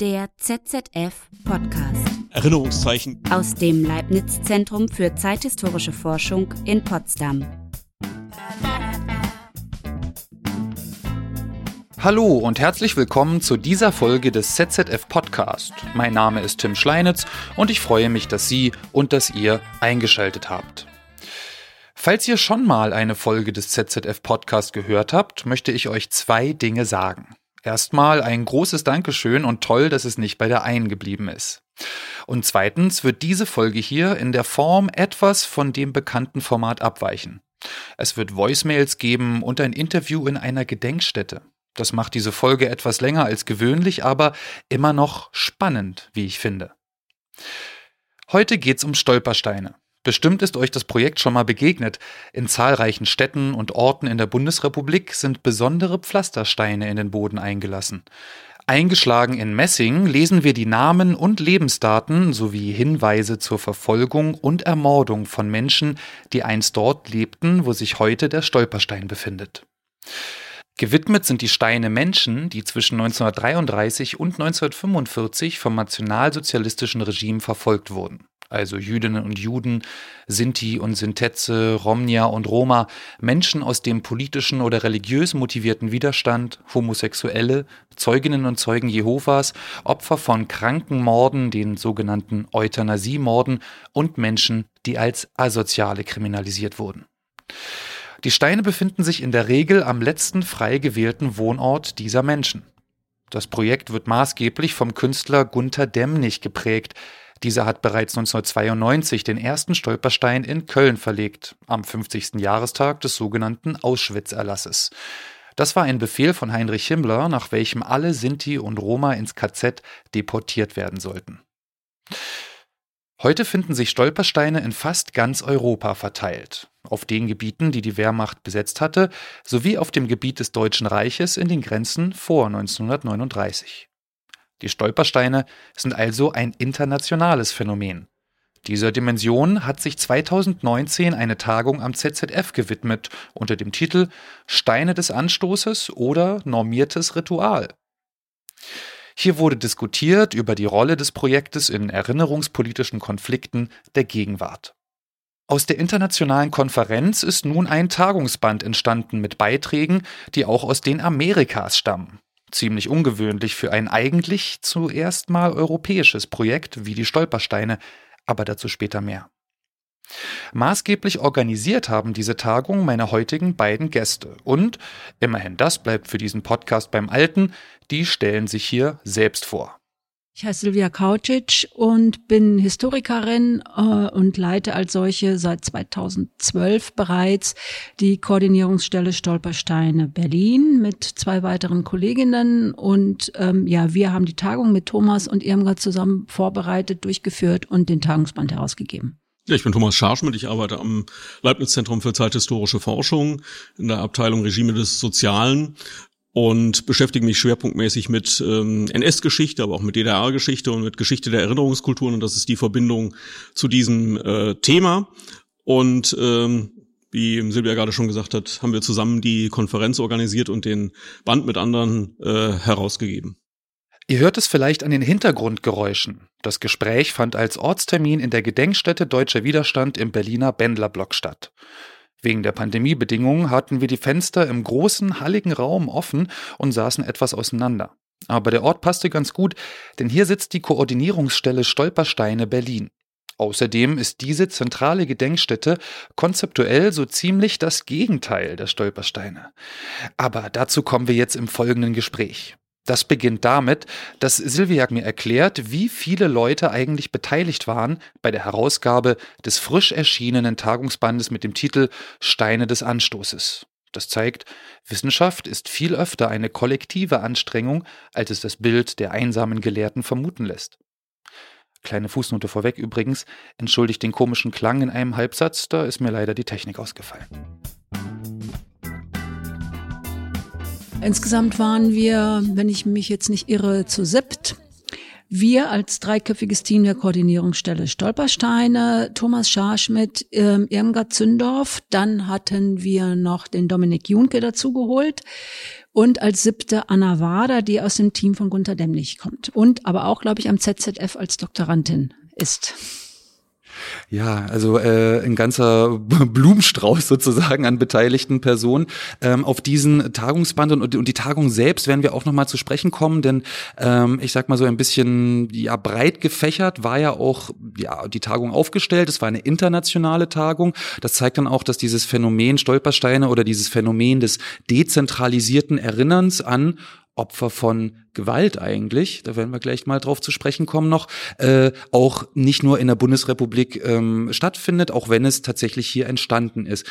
Der ZZF Podcast. Erinnerungszeichen. Aus dem Leibniz Zentrum für zeithistorische Forschung in Potsdam. Hallo und herzlich willkommen zu dieser Folge des ZZF Podcast. Mein Name ist Tim Schleinitz und ich freue mich, dass Sie und dass ihr eingeschaltet habt. Falls ihr schon mal eine Folge des ZZF Podcast gehört habt, möchte ich euch zwei Dinge sagen. Erstmal ein großes Dankeschön und toll, dass es nicht bei der einen geblieben ist. Und zweitens wird diese Folge hier in der Form etwas von dem bekannten Format abweichen. Es wird Voicemails geben und ein Interview in einer Gedenkstätte. Das macht diese Folge etwas länger als gewöhnlich, aber immer noch spannend, wie ich finde. Heute geht's um Stolpersteine. Bestimmt ist euch das Projekt schon mal begegnet. In zahlreichen Städten und Orten in der Bundesrepublik sind besondere Pflastersteine in den Boden eingelassen. Eingeschlagen in Messing lesen wir die Namen und Lebensdaten sowie Hinweise zur Verfolgung und Ermordung von Menschen, die einst dort lebten, wo sich heute der Stolperstein befindet. Gewidmet sind die Steine Menschen, die zwischen 1933 und 1945 vom nationalsozialistischen Regime verfolgt wurden also Jüdinnen und Juden, Sinti und Sintetze, Romnia und Roma, Menschen aus dem politischen oder religiös motivierten Widerstand, Homosexuelle, Zeuginnen und Zeugen Jehovas, Opfer von Krankenmorden, den sogenannten Euthanasiemorden und Menschen, die als Asoziale kriminalisiert wurden. Die Steine befinden sich in der Regel am letzten frei gewählten Wohnort dieser Menschen. Das Projekt wird maßgeblich vom Künstler Gunther Demnig geprägt, dieser hat bereits 1992 den ersten Stolperstein in Köln verlegt, am 50. Jahrestag des sogenannten Auschwitz-Erlasses. Das war ein Befehl von Heinrich Himmler, nach welchem alle Sinti und Roma ins KZ deportiert werden sollten. Heute finden sich Stolpersteine in fast ganz Europa verteilt, auf den Gebieten, die die Wehrmacht besetzt hatte, sowie auf dem Gebiet des Deutschen Reiches in den Grenzen vor 1939. Die Stolpersteine sind also ein internationales Phänomen. Dieser Dimension hat sich 2019 eine Tagung am ZZF gewidmet unter dem Titel Steine des Anstoßes oder normiertes Ritual. Hier wurde diskutiert über die Rolle des Projektes in erinnerungspolitischen Konflikten der Gegenwart. Aus der internationalen Konferenz ist nun ein Tagungsband entstanden mit Beiträgen, die auch aus den Amerikas stammen. Ziemlich ungewöhnlich für ein eigentlich zuerst mal europäisches Projekt wie die Stolpersteine, aber dazu später mehr. Maßgeblich organisiert haben diese Tagung meine heutigen beiden Gäste und, immerhin das bleibt für diesen Podcast beim Alten, die stellen sich hier selbst vor. Ich heiße Silvia Kaucic und bin Historikerin äh, und leite als solche seit 2012 bereits die Koordinierungsstelle Stolpersteine Berlin mit zwei weiteren Kolleginnen. Und ähm, ja, wir haben die Tagung mit Thomas und Irmgard zusammen vorbereitet, durchgeführt und den Tagungsband herausgegeben. Ja, ich bin Thomas Scharschmidt, ich arbeite am Leibniz-Zentrum für zeithistorische Forschung in der Abteilung Regime des Sozialen und beschäftige mich schwerpunktmäßig mit ähm, NS-Geschichte, aber auch mit DDR-Geschichte und mit Geschichte der Erinnerungskulturen und das ist die Verbindung zu diesem äh, Thema. Und ähm, wie Silvia gerade schon gesagt hat, haben wir zusammen die Konferenz organisiert und den Band mit anderen äh, herausgegeben. Ihr hört es vielleicht an den Hintergrundgeräuschen. Das Gespräch fand als Ortstermin in der Gedenkstätte Deutscher Widerstand im Berliner Bendlerblock statt. Wegen der Pandemiebedingungen hatten wir die Fenster im großen, halligen Raum offen und saßen etwas auseinander. Aber der Ort passte ganz gut, denn hier sitzt die Koordinierungsstelle Stolpersteine Berlin. Außerdem ist diese zentrale Gedenkstätte konzeptuell so ziemlich das Gegenteil der Stolpersteine. Aber dazu kommen wir jetzt im folgenden Gespräch. Das beginnt damit, dass Silvia mir erklärt, wie viele Leute eigentlich beteiligt waren bei der Herausgabe des frisch erschienenen Tagungsbandes mit dem Titel Steine des Anstoßes. Das zeigt, Wissenschaft ist viel öfter eine kollektive Anstrengung, als es das Bild der einsamen Gelehrten vermuten lässt. Kleine Fußnote vorweg übrigens, entschuldigt den komischen Klang in einem Halbsatz, da ist mir leider die Technik ausgefallen. Insgesamt waren wir, wenn ich mich jetzt nicht irre, zu siebt. Wir als dreiköpfiges Team der Koordinierungsstelle Stolpersteine, Thomas Scharschmidt, ähm, Irmgard Zündorf, dann hatten wir noch den Dominik Junke dazugeholt Und als siebte Anna Wader, die aus dem Team von Gunter Demnig kommt. Und aber auch, glaube ich, am ZZF als Doktorandin ist. Ja, also äh, ein ganzer Blumenstrauß sozusagen an beteiligten Personen. Ähm, auf diesen Tagungsband und, und die Tagung selbst werden wir auch nochmal zu sprechen kommen, denn ähm, ich sag mal so ein bisschen ja breit gefächert war ja auch ja die Tagung aufgestellt. Es war eine internationale Tagung. Das zeigt dann auch, dass dieses Phänomen Stolpersteine oder dieses Phänomen des dezentralisierten Erinnerns an Opfer von Gewalt eigentlich, da werden wir gleich mal drauf zu sprechen kommen noch, äh, auch nicht nur in der Bundesrepublik ähm, stattfindet, auch wenn es tatsächlich hier entstanden ist.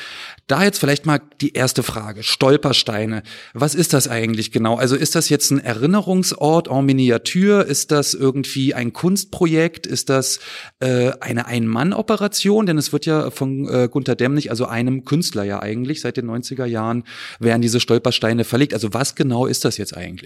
Da jetzt vielleicht mal die erste Frage, Stolpersteine. Was ist das eigentlich genau? Also ist das jetzt ein Erinnerungsort en Miniatur? Ist das irgendwie ein Kunstprojekt? Ist das äh, eine Ein-Mann-Operation? Denn es wird ja von äh, Gunter Demnig, also einem Künstler ja eigentlich, seit den 90er Jahren werden diese Stolpersteine verlegt. Also was genau ist das jetzt eigentlich?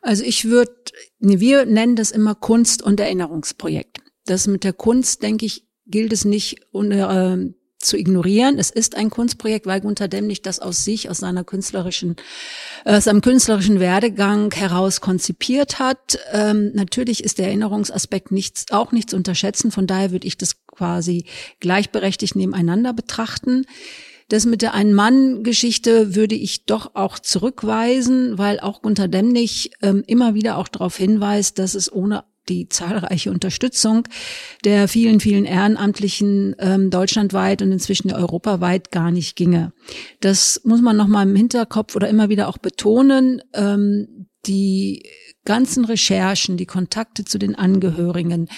Also ich würde, wir nennen das immer Kunst- und Erinnerungsprojekt. Das mit der Kunst, denke ich, gilt es nicht äh, zu ignorieren. Es ist ein Kunstprojekt, weil Gunter Demnig das aus sich, aus seiner künstlerischen, äh, aus seinem künstlerischen Werdegang heraus konzipiert hat. Ähm, natürlich ist der Erinnerungsaspekt nichts, auch nicht zu unterschätzen. Von daher würde ich das quasi gleichberechtigt nebeneinander betrachten. Das mit der Ein-Mann-Geschichte würde ich doch auch zurückweisen, weil auch Gunter Demnig ähm, immer wieder auch darauf hinweist, dass es ohne die zahlreiche Unterstützung der vielen, vielen Ehrenamtlichen ähm, deutschlandweit und inzwischen europaweit gar nicht ginge. Das muss man nochmal im Hinterkopf oder immer wieder auch betonen. Ähm, die ganzen Recherchen, die Kontakte zu den Angehörigen,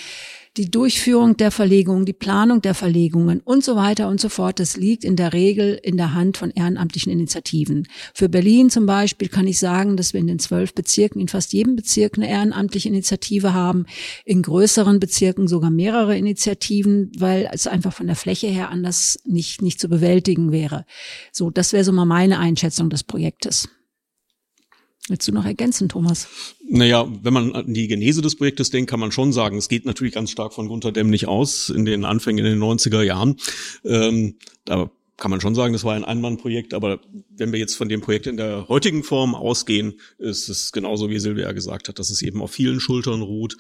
die Durchführung der Verlegung, die Planung der Verlegungen und so weiter und so fort, das liegt in der Regel in der Hand von ehrenamtlichen Initiativen. Für Berlin zum Beispiel kann ich sagen, dass wir in den zwölf Bezirken, in fast jedem Bezirk eine ehrenamtliche Initiative haben, in größeren Bezirken sogar mehrere Initiativen, weil es einfach von der Fläche her anders nicht, nicht zu bewältigen wäre. So, das wäre so mal meine Einschätzung des Projektes. Willst du noch ergänzen, Thomas? Naja, wenn man an die Genese des Projektes denkt, kann man schon sagen, es geht natürlich ganz stark von Gunter Dämmlich aus in den Anfängen in den 90er Jahren. Ähm, da kann man schon sagen, das war ein Einmannprojekt, aber wenn wir jetzt von dem Projekt in der heutigen Form ausgehen, ist es genauso wie Silvia gesagt hat, dass es eben auf vielen Schultern ruht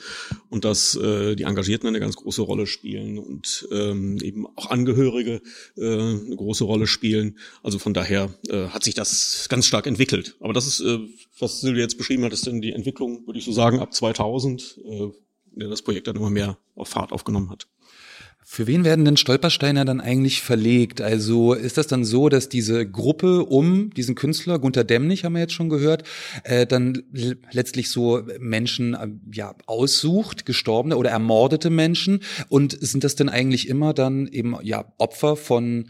und dass äh, die Engagierten eine ganz große Rolle spielen und ähm, eben auch Angehörige äh, eine große Rolle spielen. Also von daher äh, hat sich das ganz stark entwickelt. Aber das ist, äh, was Silvia jetzt beschrieben hat, ist dann die Entwicklung, würde ich so sagen, ab 2000, äh, das Projekt dann immer mehr auf Fahrt aufgenommen hat. Für wen werden denn Stolpersteine dann eigentlich verlegt? Also ist das dann so, dass diese Gruppe um diesen Künstler, Gunter Demnig haben wir jetzt schon gehört, äh, dann letztlich so Menschen äh, ja aussucht, gestorbene oder ermordete Menschen? Und sind das denn eigentlich immer dann eben ja Opfer von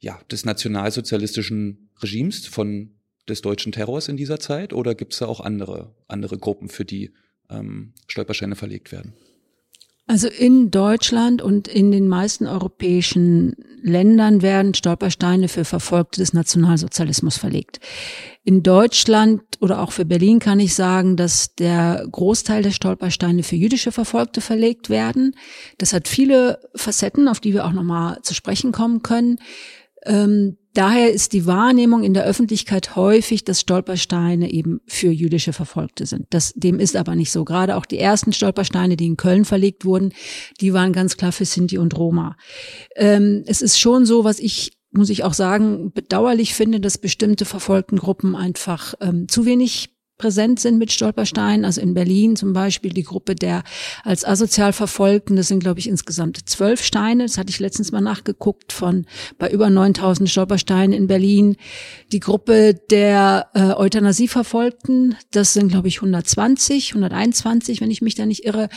ja des nationalsozialistischen Regimes, von des deutschen Terrors in dieser Zeit? Oder gibt es da auch andere andere Gruppen, für die ähm, Stolpersteine verlegt werden? Also in Deutschland und in den meisten europäischen Ländern werden Stolpersteine für Verfolgte des Nationalsozialismus verlegt. In Deutschland oder auch für Berlin kann ich sagen, dass der Großteil der Stolpersteine für jüdische Verfolgte verlegt werden. Das hat viele Facetten, auf die wir auch nochmal zu sprechen kommen können. Ähm, Daher ist die Wahrnehmung in der Öffentlichkeit häufig, dass Stolpersteine eben für jüdische Verfolgte sind. Das, dem ist aber nicht so. Gerade auch die ersten Stolpersteine, die in Köln verlegt wurden, die waren ganz klar für Sinti und Roma. Ähm, es ist schon so, was ich muss ich auch sagen, bedauerlich finde, dass bestimmte verfolgten Gruppen einfach ähm, zu wenig präsent sind mit Stolpersteinen. Also in Berlin zum Beispiel die Gruppe der als asozial Verfolgten, das sind glaube ich insgesamt zwölf Steine, das hatte ich letztens mal nachgeguckt, von bei über 9000 Stolpersteinen in Berlin. Die Gruppe der äh, Euthanasie-Verfolgten, das sind glaube ich 120, 121, wenn ich mich da nicht irre.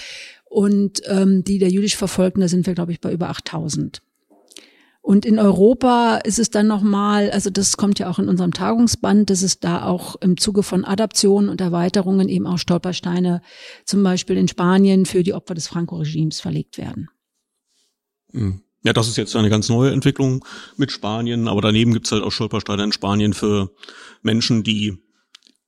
Und ähm, die der jüdisch Verfolgten, da sind wir glaube ich bei über 8000. Und in Europa ist es dann nochmal, also das kommt ja auch in unserem Tagungsband, dass es da auch im Zuge von Adaptionen und Erweiterungen eben auch Stolpersteine zum Beispiel in Spanien für die Opfer des Franco-Regimes verlegt werden. Hm. Ja, das ist jetzt eine ganz neue Entwicklung mit Spanien, aber daneben gibt's halt auch Stolpersteine in Spanien für Menschen, die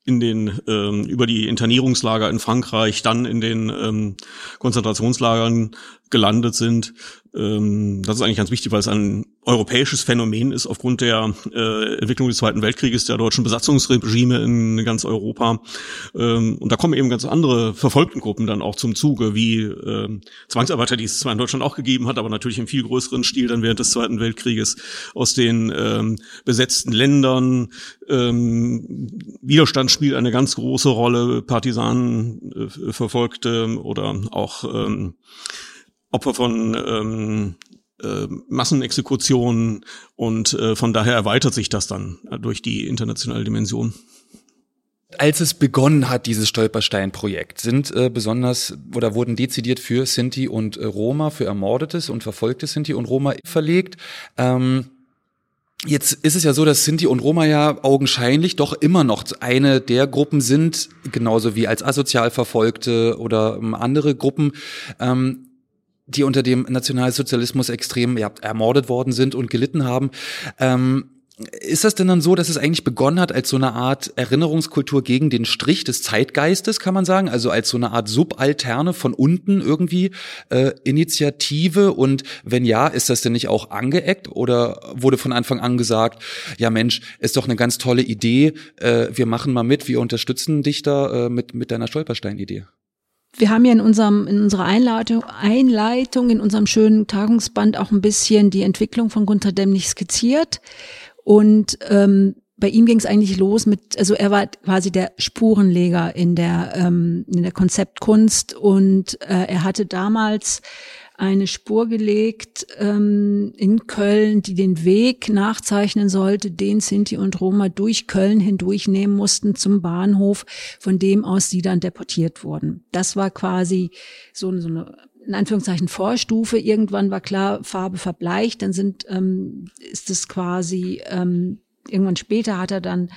in den ähm, über die Internierungslager in Frankreich dann in den ähm, Konzentrationslagern gelandet sind. Ähm, das ist eigentlich ganz wichtig, weil es ein europäisches Phänomen ist aufgrund der äh, Entwicklung des Zweiten Weltkrieges, der deutschen Besatzungsregime in ganz Europa. Ähm, und da kommen eben ganz andere verfolgten Gruppen dann auch zum Zuge, wie äh, Zwangsarbeiter, die es zwar in Deutschland auch gegeben hat, aber natürlich im viel größeren Stil dann während des Zweiten Weltkrieges aus den ähm, besetzten Ländern. Ähm, Widerstand spielt eine ganz große Rolle, Partisanen äh, verfolgte oder auch ähm, Opfer von ähm, äh, Massenexekutionen und äh, von daher erweitert sich das dann durch die internationale Dimension. Als es begonnen hat, dieses Stolperstein-Projekt, sind äh, besonders oder wurden dezidiert für Sinti und äh, Roma, für ermordetes und verfolgte Sinti und Roma verlegt. Ähm, Jetzt ist es ja so, dass Sinti und Roma ja augenscheinlich doch immer noch eine der Gruppen sind, genauso wie als asozial Verfolgte oder ähm, andere Gruppen, ähm, die unter dem Nationalsozialismus extrem ja, ermordet worden sind und gelitten haben. Ähm, ist das denn dann so, dass es eigentlich begonnen hat als so eine Art Erinnerungskultur gegen den Strich des Zeitgeistes, kann man sagen? Also als so eine Art Subalterne von unten irgendwie äh, Initiative? Und wenn ja, ist das denn nicht auch angeeckt oder wurde von Anfang an gesagt, ja Mensch, ist doch eine ganz tolle Idee, äh, wir machen mal mit, wir unterstützen dich da äh, mit, mit deiner Stolperstein-Idee? Wir haben ja in unserem, in unserer Einleitung, Einleitung, in unserem schönen Tagungsband auch ein bisschen die Entwicklung von Gunther Demnig skizziert. Und ähm, bei ihm ging es eigentlich los mit, also er war quasi der Spurenleger in der, ähm, in der Konzeptkunst und äh, er hatte damals eine Spur gelegt ähm, in Köln, die den Weg nachzeichnen sollte, den Sinti und Roma durch Köln hindurchnehmen mussten zum Bahnhof, von dem aus sie dann deportiert wurden. Das war quasi so, so eine in Anführungszeichen Vorstufe. Irgendwann war klar, Farbe verbleicht, dann sind ähm, ist es quasi ähm, irgendwann später hat er dann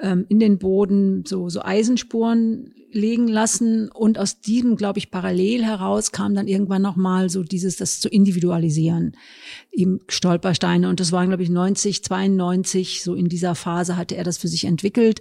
ähm, in den Boden so so Eisenspuren legen lassen und aus diesem, glaube ich, parallel heraus kam dann irgendwann noch mal so dieses, das zu individualisieren, eben Stolpersteine und das waren, glaube ich, 90, 92, so in dieser Phase hatte er das für sich entwickelt.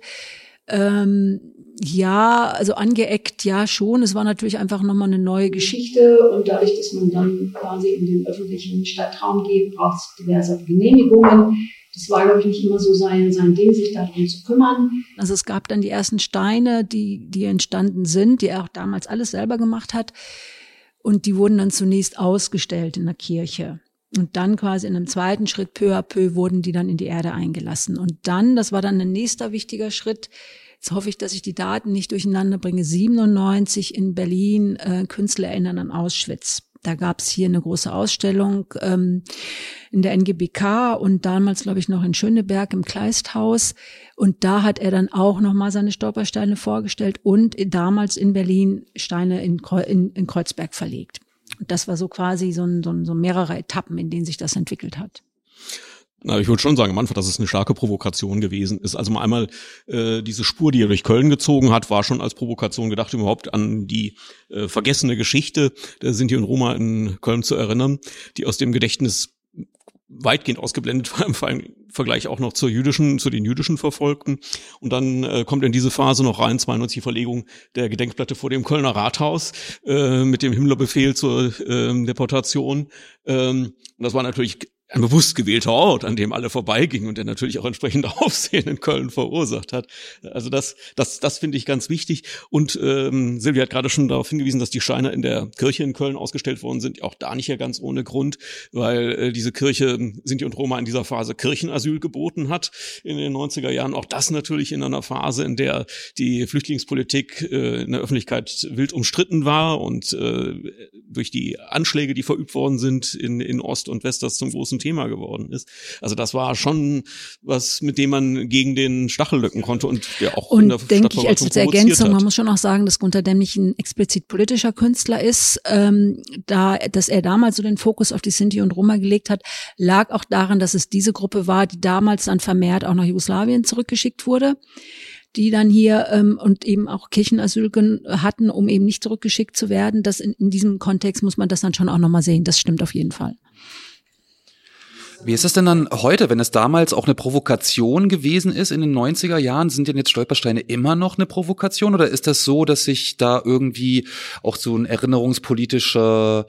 Ähm, ja, also angeeckt, ja schon. Es war natürlich einfach nochmal eine neue Geschichte und dadurch, dass man dann quasi in den öffentlichen Stadtraum geht, braucht es diverse Genehmigungen. Das war, glaube ich, nicht immer so sein, sein Ding, sich darum zu kümmern. Also es gab dann die ersten Steine, die, die entstanden sind, die er auch damals alles selber gemacht hat. Und die wurden dann zunächst ausgestellt in der Kirche. Und dann quasi in einem zweiten Schritt, peu à peu, wurden die dann in die Erde eingelassen. Und dann, das war dann ein nächster wichtiger Schritt, Jetzt hoffe ich, dass ich die Daten nicht durcheinander bringe. 97 in Berlin, äh, Künstler erinnern an Auschwitz. Da gab es hier eine große Ausstellung ähm, in der NGBK und damals, glaube ich, noch in Schöneberg im Kleisthaus. Und da hat er dann auch nochmal seine Stolpersteine vorgestellt und damals in Berlin Steine in, in, in Kreuzberg verlegt. Das war so quasi so, ein, so, ein, so mehrere Etappen, in denen sich das entwickelt hat. Na, ich würde schon sagen am Anfang, dass es eine starke Provokation gewesen ist. Also mal einmal äh, diese Spur, die er durch Köln gezogen hat, war schon als Provokation gedacht, überhaupt an die äh, vergessene Geschichte der Sinti und Roma in Köln zu erinnern, die aus dem Gedächtnis weitgehend ausgeblendet war, im Vergleich auch noch zur jüdischen, zu den jüdischen Verfolgten. Und dann äh, kommt in diese Phase noch rein, 92 die Verlegung der Gedenkplatte vor dem Kölner Rathaus äh, mit dem Himmlerbefehl zur äh, Deportation. Ähm, und das war natürlich ein bewusst gewählter Ort, an dem alle vorbeigingen und der natürlich auch entsprechend Aufsehen in Köln verursacht hat. Also das, das, das finde ich ganz wichtig. Und ähm, Silvia hat gerade schon darauf hingewiesen, dass die Steine in der Kirche in Köln ausgestellt worden sind. Auch da nicht ja ganz ohne Grund, weil äh, diese Kirche Sinti und Roma in dieser Phase Kirchenasyl geboten hat in den 90er Jahren. Auch das natürlich in einer Phase, in der die Flüchtlingspolitik äh, in der Öffentlichkeit wild umstritten war und äh, durch die Anschläge, die verübt worden sind in, in Ost und West, das zum großen großen Thema geworden ist. Also das war schon was, mit dem man gegen den Stachel lücken konnte und der auch und in der denke ich als, Ergänzung, man muss schon auch sagen, dass Gunter Dämmich ein explizit politischer Künstler ist. Ähm, da, dass er damals so den Fokus auf die Sinti und Roma gelegt hat, lag auch daran, dass es diese Gruppe war, die damals dann vermehrt auch nach Jugoslawien zurückgeschickt wurde die dann hier ähm, und eben auch Kirchenasyl hatten, um eben nicht zurückgeschickt zu werden. Das in, in diesem Kontext muss man das dann schon auch nochmal sehen. Das stimmt auf jeden Fall. Wie ist es denn dann heute, wenn es damals auch eine Provokation gewesen ist in den 90er Jahren? Sind denn jetzt Stolpersteine immer noch eine Provokation oder ist das so, dass sich da irgendwie auch so ein erinnerungspolitischer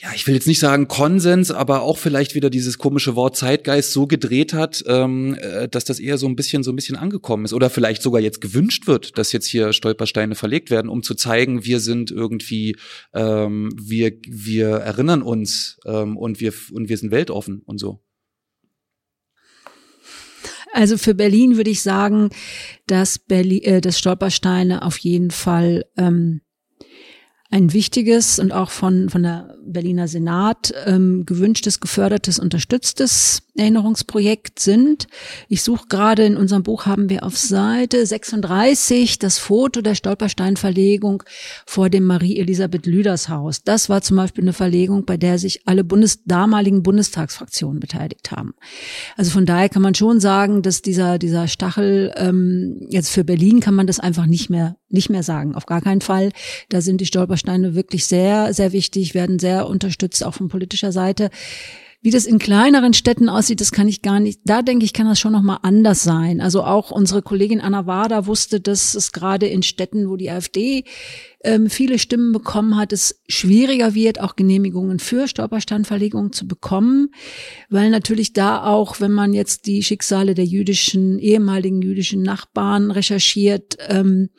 ja, ich will jetzt nicht sagen Konsens, aber auch vielleicht wieder dieses komische Wort Zeitgeist so gedreht hat, ähm, äh, dass das eher so ein bisschen so ein bisschen angekommen ist oder vielleicht sogar jetzt gewünscht wird, dass jetzt hier Stolpersteine verlegt werden, um zu zeigen, wir sind irgendwie, ähm, wir wir erinnern uns ähm, und wir und wir sind weltoffen und so. Also für Berlin würde ich sagen, dass Berlin, äh, dass Stolpersteine auf jeden Fall ähm, ein wichtiges und auch von, von der Berliner Senat ähm, gewünschtes, gefördertes, unterstütztes Erinnerungsprojekt sind. Ich suche gerade in unserem Buch haben wir auf Seite 36 das Foto der Stolpersteinverlegung vor dem Marie-Elisabeth Lüders Haus. Das war zum Beispiel eine Verlegung, bei der sich alle Bundes damaligen Bundestagsfraktionen beteiligt haben. Also von daher kann man schon sagen, dass dieser, dieser Stachel ähm, jetzt für Berlin kann man das einfach nicht mehr, nicht mehr sagen. Auf gar keinen Fall. Da sind die Stolpersteine wirklich sehr, sehr wichtig, werden sehr unterstützt, auch von politischer Seite. Wie das in kleineren Städten aussieht, das kann ich gar nicht. Da denke ich, kann das schon noch mal anders sein. Also auch unsere Kollegin Anna Wader wusste, dass es gerade in Städten, wo die AfD ähm, viele Stimmen bekommen hat, es schwieriger wird, auch Genehmigungen für Stolpersteinverlegungen zu bekommen, weil natürlich da auch, wenn man jetzt die Schicksale der jüdischen ehemaligen jüdischen Nachbarn recherchiert, ähm,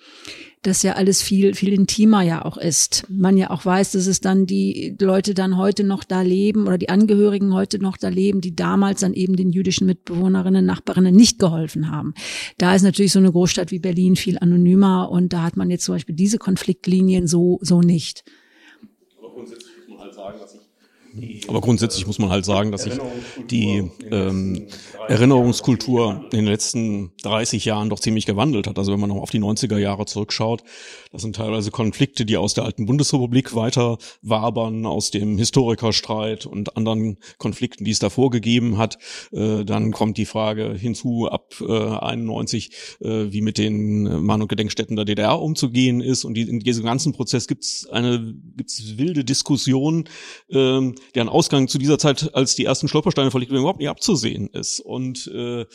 das ja alles viel, viel intimer ja auch ist. Man ja auch weiß, dass es dann die Leute dann heute noch da leben oder die Angehörigen heute noch da leben, die damals dann eben den jüdischen Mitbewohnerinnen, Nachbarinnen nicht geholfen haben. Da ist natürlich so eine Großstadt wie Berlin viel anonymer und da hat man jetzt zum Beispiel diese Konfliktlinien so, so nicht. Aber grundsätzlich muss man halt sagen, dass aber grundsätzlich muss man halt sagen, dass sich die ähm, Erinnerungskultur in den letzten 30 Jahren doch ziemlich gewandelt hat. Also wenn man noch auf die 90er Jahre zurückschaut, das sind teilweise Konflikte, die aus der alten Bundesrepublik weiter wabern, aus dem Historikerstreit und anderen Konflikten, die es davor gegeben hat. Äh, dann kommt die Frage hinzu ab äh, 91, äh, wie mit den Mahn- und Gedenkstätten der DDR umzugehen ist. Und die, in diesem ganzen Prozess gibt es eine gibt's wilde Diskussion, äh, deren Ausgang zu dieser Zeit, als die ersten Stolpersteine verlegt wurden, überhaupt nicht abzusehen ist. Und äh,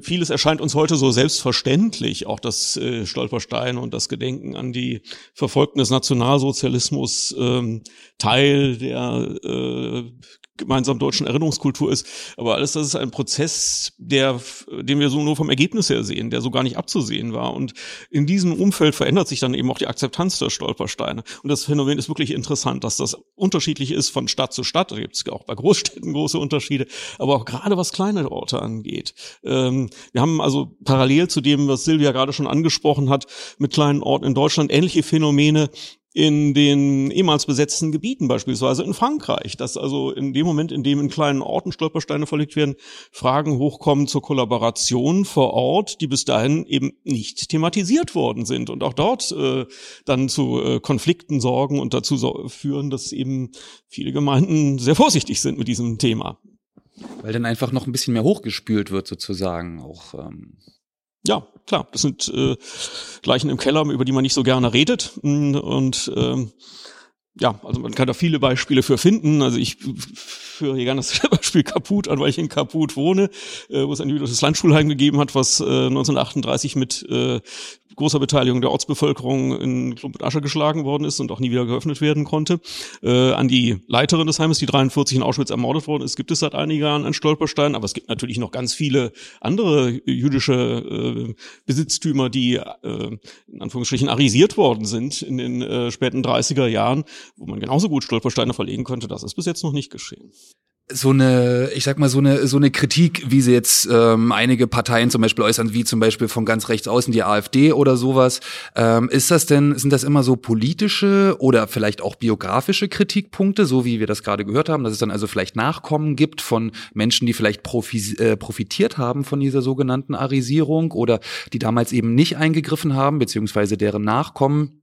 vieles erscheint uns heute so selbstverständlich, auch das äh, Stolperstein und das Gedenken an die Verfolgten des Nationalsozialismus ähm, Teil der äh, gemeinsamen deutschen Erinnerungskultur ist. Aber alles das ist ein Prozess, der, den wir so nur vom Ergebnis her sehen, der so gar nicht abzusehen war. Und in diesem Umfeld verändert sich dann eben auch die Akzeptanz der Stolpersteine. Und das Phänomen ist wirklich interessant, dass das unterschiedlich ist von Stadt zu Stadt. Da gibt es auch bei Großstädten große Unterschiede, aber auch gerade was kleine Orte angeht. Ähm, wir haben also parallel zu dem, was Silvia gerade schon angesprochen hat, mit kleinen Orten in Deutschland ähnliche Phänomene, in den ehemals besetzten Gebieten beispielsweise in Frankreich, dass also in dem Moment, in dem in kleinen Orten Stolpersteine verlegt werden, Fragen hochkommen zur Kollaboration vor Ort, die bis dahin eben nicht thematisiert worden sind und auch dort äh, dann zu äh, Konflikten sorgen und dazu so führen, dass eben viele Gemeinden sehr vorsichtig sind mit diesem Thema. Weil dann einfach noch ein bisschen mehr hochgespült wird sozusagen auch. Ähm ja, klar, das sind äh, Leichen im Keller, über die man nicht so gerne redet. Und ähm, ja, also man kann da viele Beispiele für finden. Also ich führe hier gerne das Beispiel Kaput an, weil ich in Kaput wohne, äh, wo es ein jüdisches Landschulheim gegeben hat, was äh, 1938 mit äh, großer Beteiligung der Ortsbevölkerung in Klump und Asche geschlagen worden ist und auch nie wieder geöffnet werden konnte. Äh, an die Leiterin des Heimes, die 43 in Auschwitz ermordet worden ist, gibt es seit einigen Jahren einen Stolperstein, aber es gibt natürlich noch ganz viele andere jüdische äh, Besitztümer, die äh, in Anführungsstrichen arisiert worden sind in den äh, späten 30er Jahren, wo man genauso gut Stolpersteine verlegen könnte. Das ist bis jetzt noch nicht geschehen so eine, ich sag mal, so eine, so eine Kritik, wie sie jetzt ähm, einige Parteien zum Beispiel äußern, wie zum Beispiel von ganz rechts außen die AfD oder sowas. Ähm, ist das denn, sind das immer so politische oder vielleicht auch biografische Kritikpunkte, so wie wir das gerade gehört haben, dass es dann also vielleicht Nachkommen gibt von Menschen, die vielleicht profi äh, profitiert haben von dieser sogenannten Arisierung oder die damals eben nicht eingegriffen haben, beziehungsweise deren Nachkommen?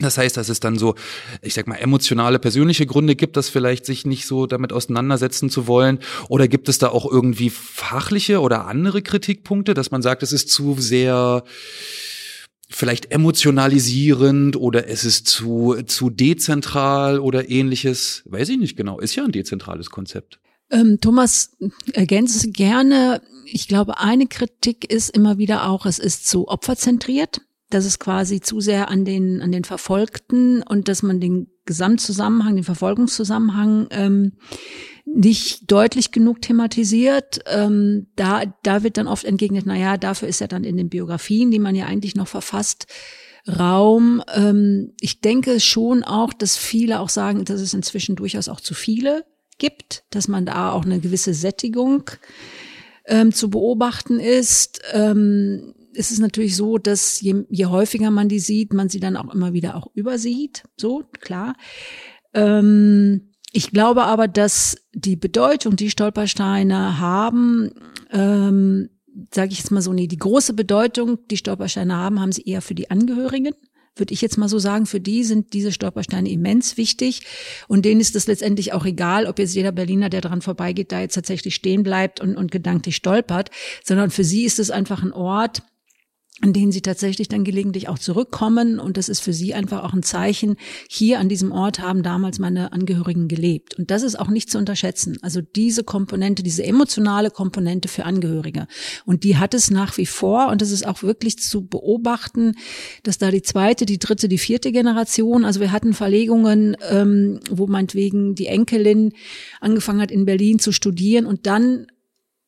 Das heißt, dass es dann so, ich sag mal, emotionale, persönliche Gründe gibt, das vielleicht sich nicht so damit auseinandersetzen zu wollen? Oder gibt es da auch irgendwie fachliche oder andere Kritikpunkte, dass man sagt, es ist zu sehr vielleicht emotionalisierend oder es ist zu, zu dezentral oder ähnliches? Weiß ich nicht genau. Ist ja ein dezentrales Konzept. Ähm, Thomas, ergänze gerne. Ich glaube, eine Kritik ist immer wieder auch, es ist zu opferzentriert dass es quasi zu sehr an den, an den Verfolgten und dass man den Gesamtzusammenhang, den Verfolgungszusammenhang ähm, nicht deutlich genug thematisiert. Ähm, da, da wird dann oft entgegnet, na ja, dafür ist ja dann in den Biografien, die man ja eigentlich noch verfasst, Raum. Ähm, ich denke schon auch, dass viele auch sagen, dass es inzwischen durchaus auch zu viele gibt, dass man da auch eine gewisse Sättigung ähm, zu beobachten ist. Ähm, ist es natürlich so, dass je, je häufiger man die sieht, man sie dann auch immer wieder auch übersieht. So, klar. Ähm, ich glaube aber, dass die Bedeutung, die Stolpersteine haben, ähm, sage ich jetzt mal so, nee, die große Bedeutung, die Stolpersteine haben, haben sie eher für die Angehörigen. Würde ich jetzt mal so sagen, für die sind diese Stolpersteine immens wichtig. Und denen ist es letztendlich auch egal, ob jetzt jeder Berliner, der dran vorbeigeht, da jetzt tatsächlich stehen bleibt und, und gedanklich stolpert, sondern für sie ist es einfach ein Ort, an denen sie tatsächlich dann gelegentlich auch zurückkommen. Und das ist für sie einfach auch ein Zeichen, hier an diesem Ort haben damals meine Angehörigen gelebt. Und das ist auch nicht zu unterschätzen. Also diese Komponente, diese emotionale Komponente für Angehörige. Und die hat es nach wie vor. Und das ist auch wirklich zu beobachten, dass da die zweite, die dritte, die vierte Generation, also wir hatten Verlegungen, ähm, wo meinetwegen die Enkelin angefangen hat, in Berlin zu studieren und dann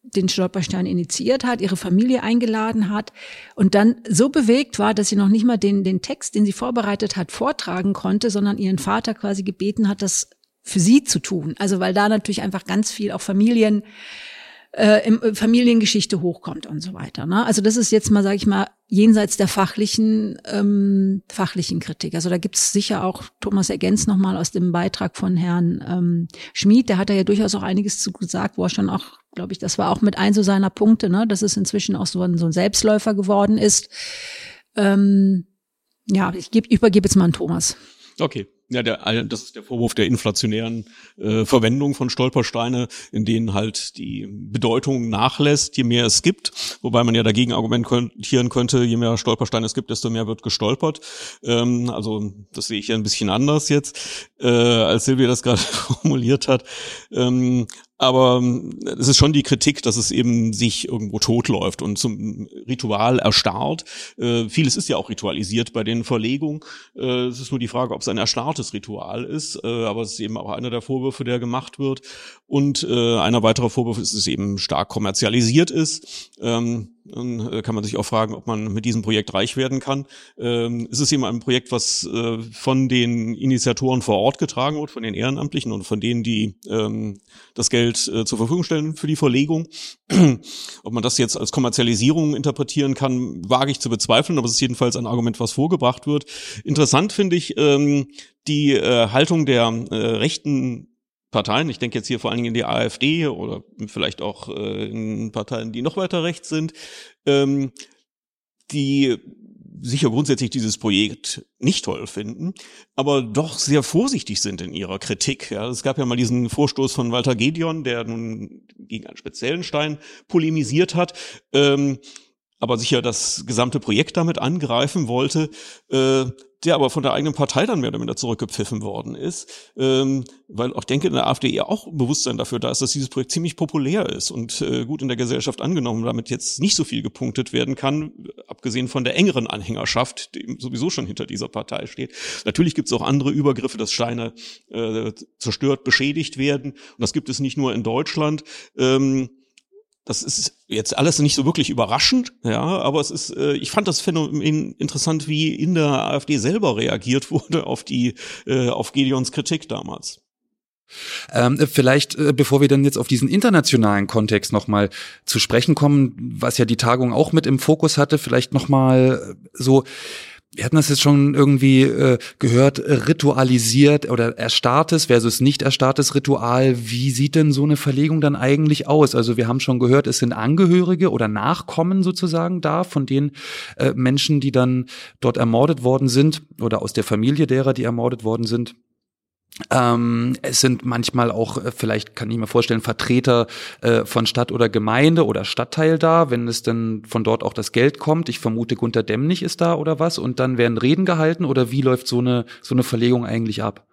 den Stolperstein initiiert hat, ihre Familie eingeladen hat und dann so bewegt war, dass sie noch nicht mal den, den Text, den sie vorbereitet hat, vortragen konnte, sondern ihren Vater quasi gebeten hat, das für sie zu tun. Also weil da natürlich einfach ganz viel auch Familien äh, im, äh, Familiengeschichte hochkommt und so weiter. Ne? Also das ist jetzt mal, sage ich mal, jenseits der fachlichen ähm, fachlichen Kritik. Also da gibt's sicher auch, Thomas ergänzt nochmal aus dem Beitrag von Herrn ähm, Schmid, der hat da ja durchaus auch einiges zu gesagt, wo er schon auch, glaube ich, das war auch mit ein so seiner Punkte, ne, dass es inzwischen auch so ein, so ein Selbstläufer geworden ist. Ähm, ja, ich geb, übergebe jetzt mal an Thomas. Okay. Ja, der, das ist der Vorwurf der inflationären äh, Verwendung von Stolpersteine, in denen halt die Bedeutung nachlässt, je mehr es gibt. Wobei man ja dagegen argumentieren könnte, je mehr Stolpersteine es gibt, desto mehr wird gestolpert. Ähm, also das sehe ich ja ein bisschen anders jetzt, äh, als Silvia das gerade formuliert hat. Ähm, aber ähm, es ist schon die Kritik, dass es eben sich irgendwo totläuft und zum Ritual erstarrt. Äh, vieles ist ja auch ritualisiert bei den Verlegungen. Äh, es ist nur die Frage, ob es ein erstarrtes Ritual ist, äh, aber es ist eben auch einer der Vorwürfe, der gemacht wird. Und äh, einer weiterer Vorwurf ist, dass es eben stark kommerzialisiert ist. Ähm, dann äh, kann man sich auch fragen, ob man mit diesem Projekt reich werden kann. Ähm, es ist eben ein Projekt, was äh, von den Initiatoren vor Ort getragen wird, von den Ehrenamtlichen und von denen, die ähm, das Geld äh, zur Verfügung stellen für die Verlegung. ob man das jetzt als Kommerzialisierung interpretieren kann, wage ich zu bezweifeln, aber es ist jedenfalls ein Argument, was vorgebracht wird. Interessant finde ich ähm, die äh, Haltung der äh, rechten Parteien, ich denke jetzt hier vor allen Dingen in die AfD oder vielleicht auch äh, in Parteien, die noch weiter rechts sind, ähm, die sicher grundsätzlich dieses Projekt nicht toll finden, aber doch sehr vorsichtig sind in ihrer Kritik. Ja, es gab ja mal diesen Vorstoß von Walter Gedeon, der nun gegen einen speziellen Stein polemisiert hat. Ähm, aber sicher das gesamte Projekt damit angreifen wollte, äh, der aber von der eigenen Partei dann mehr oder minder zurückgepfiffen worden ist, ähm, weil auch denke in der AfD ja auch Bewusstsein dafür da ist, dass dieses Projekt ziemlich populär ist und äh, gut in der Gesellschaft angenommen, damit jetzt nicht so viel gepunktet werden kann, abgesehen von der engeren Anhängerschaft, die sowieso schon hinter dieser Partei steht. Natürlich gibt es auch andere Übergriffe, dass Steine äh, zerstört, beschädigt werden und das gibt es nicht nur in Deutschland. Ähm, das ist jetzt alles nicht so wirklich überraschend, ja, aber es ist, äh, ich fand das Phänomen interessant, wie in der AfD selber reagiert wurde auf die, äh, auf Gedeons Kritik damals. Ähm, vielleicht, äh, bevor wir dann jetzt auf diesen internationalen Kontext nochmal zu sprechen kommen, was ja die Tagung auch mit im Fokus hatte, vielleicht nochmal so, wir hatten das jetzt schon irgendwie äh, gehört, ritualisiert oder erstarrtes versus nicht erstarrtes Ritual. Wie sieht denn so eine Verlegung dann eigentlich aus? Also wir haben schon gehört, es sind Angehörige oder Nachkommen sozusagen da von den äh, Menschen, die dann dort ermordet worden sind oder aus der Familie derer, die ermordet worden sind. Ähm, es sind manchmal auch, äh, vielleicht kann ich mir vorstellen, Vertreter äh, von Stadt oder Gemeinde oder Stadtteil da, wenn es dann von dort auch das Geld kommt. Ich vermute, Gunter Demnig ist da oder was. Und dann werden Reden gehalten oder wie läuft so eine, so eine Verlegung eigentlich ab?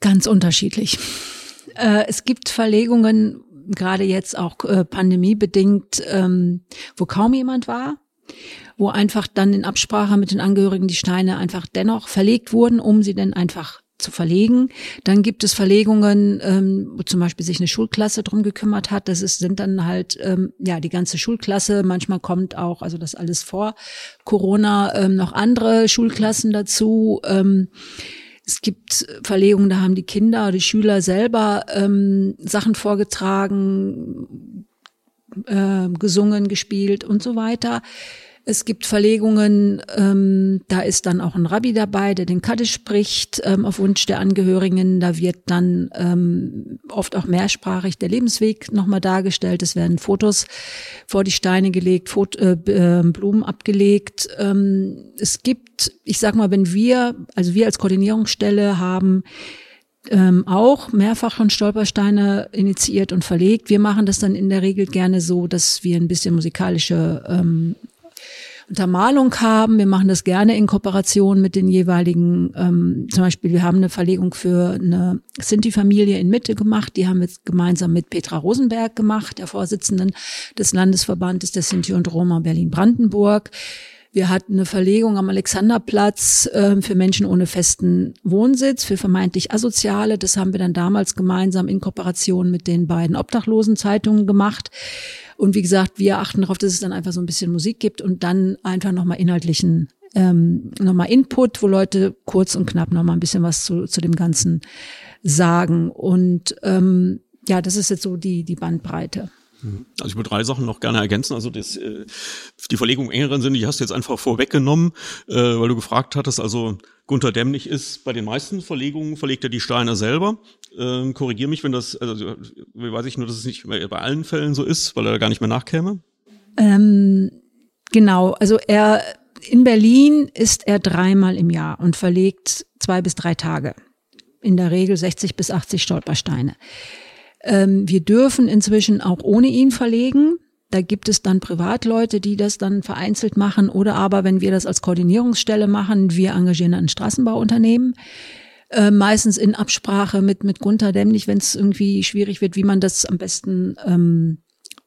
Ganz unterschiedlich. Äh, es gibt Verlegungen, gerade jetzt auch äh, pandemiebedingt, ähm, wo kaum jemand war wo einfach dann in Absprache mit den Angehörigen die Steine einfach dennoch verlegt wurden, um sie dann einfach zu verlegen. Dann gibt es Verlegungen, ähm, wo zum Beispiel sich eine Schulklasse drum gekümmert hat. Das ist, sind dann halt ähm, ja die ganze Schulklasse. Manchmal kommt auch, also das alles vor Corona, ähm, noch andere Schulklassen dazu. Ähm, es gibt Verlegungen, da haben die Kinder, die Schüler selber ähm, Sachen vorgetragen, äh, gesungen, gespielt und so weiter. Es gibt Verlegungen, ähm, da ist dann auch ein Rabbi dabei, der den Kaddisch spricht, ähm, auf Wunsch der Angehörigen. Da wird dann ähm, oft auch mehrsprachig der Lebensweg nochmal dargestellt. Es werden Fotos vor die Steine gelegt, Fot äh, äh, Blumen abgelegt. Ähm, es gibt, ich sag mal, wenn wir, also wir als Koordinierungsstelle haben ähm, auch mehrfach schon Stolpersteine initiiert und verlegt. Wir machen das dann in der Regel gerne so, dass wir ein bisschen musikalische ähm, Untermalung haben. Wir machen das gerne in Kooperation mit den jeweiligen, ähm, zum Beispiel, wir haben eine Verlegung für eine Sinti-Familie in Mitte gemacht. Die haben wir gemeinsam mit Petra Rosenberg gemacht, der Vorsitzenden des Landesverbandes der Sinti und Roma Berlin-Brandenburg. Wir hatten eine Verlegung am Alexanderplatz äh, für Menschen ohne festen Wohnsitz, für vermeintlich Asoziale. Das haben wir dann damals gemeinsam in Kooperation mit den beiden Obdachlosenzeitungen gemacht. Und wie gesagt, wir achten darauf, dass es dann einfach so ein bisschen Musik gibt und dann einfach nochmal inhaltlichen ähm, nochmal Input, wo Leute kurz und knapp nochmal ein bisschen was zu, zu dem Ganzen sagen. Und ähm, ja, das ist jetzt so die, die Bandbreite. Also ich würde drei Sachen noch gerne ergänzen. Also das, äh, die Verlegung im engeren Sinne, die hast du jetzt einfach vorweggenommen, äh, weil du gefragt hattest, also Gunther Dämmlich ist bei den meisten Verlegungen, verlegt er die Steine selber. Ähm, Korrigier mich, wenn das, also weiß ich nur, dass es nicht bei allen Fällen so ist, weil er gar nicht mehr nachkäme. Ähm, genau, also er in Berlin ist er dreimal im Jahr und verlegt zwei bis drei Tage. In der Regel 60 bis 80 Stolpersteine. Ähm, wir dürfen inzwischen auch ohne ihn verlegen. Da gibt es dann Privatleute, die das dann vereinzelt machen oder aber, wenn wir das als Koordinierungsstelle machen, wir engagieren ein Straßenbauunternehmen. Äh, meistens in Absprache mit, mit Gunther Dämmlich, wenn es irgendwie schwierig wird, wie man das am besten ähm,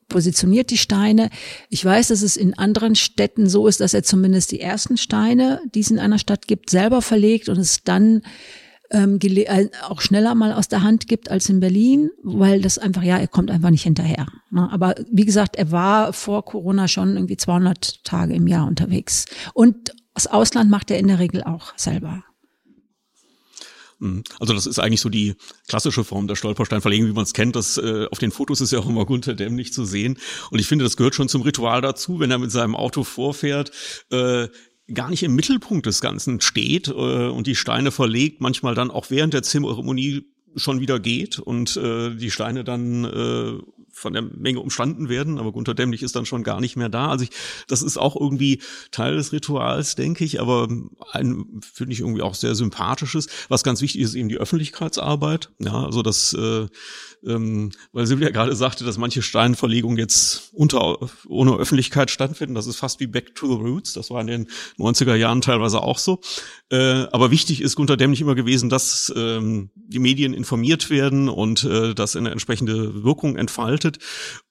positioniert, die Steine. Ich weiß, dass es in anderen Städten so ist, dass er zumindest die ersten Steine, die es in einer Stadt gibt, selber verlegt und es dann ähm, äh, auch schneller mal aus der Hand gibt als in Berlin, weil das einfach, ja, er kommt einfach nicht hinterher. Ne? Aber wie gesagt, er war vor Corona schon irgendwie 200 Tage im Jahr unterwegs. Und das Ausland macht er in der Regel auch selber. Mhm. Also das ist eigentlich so die klassische Form der Stolpersteinverlegung, wie man es kennt. Das äh, auf den Fotos ist ja auch immer Gunther Dämmlich zu sehen. Und ich finde, das gehört schon zum Ritual dazu, wenn er mit seinem Auto vorfährt. Äh, gar nicht im Mittelpunkt des Ganzen steht äh, und die Steine verlegt, manchmal dann auch während der Zeremonie schon wieder geht und äh, die Steine dann äh, von der Menge umstanden werden, aber Gunther Dämmlich ist dann schon gar nicht mehr da. Also ich, das ist auch irgendwie Teil des Rituals, denke ich, aber ein, finde ich irgendwie auch sehr sympathisches. Was ganz wichtig ist, eben die Öffentlichkeitsarbeit. Ja, also das, äh, ähm, weil Silvia gerade sagte, dass manche Steinverlegungen jetzt unter, ohne Öffentlichkeit stattfinden. Das ist fast wie Back to the Roots. Das war in den 90er Jahren teilweise auch so. Äh, aber wichtig ist Gunther Dämmlich immer gewesen, dass ähm, die Medien informiert werden und äh, das eine entsprechende Wirkung entfaltet.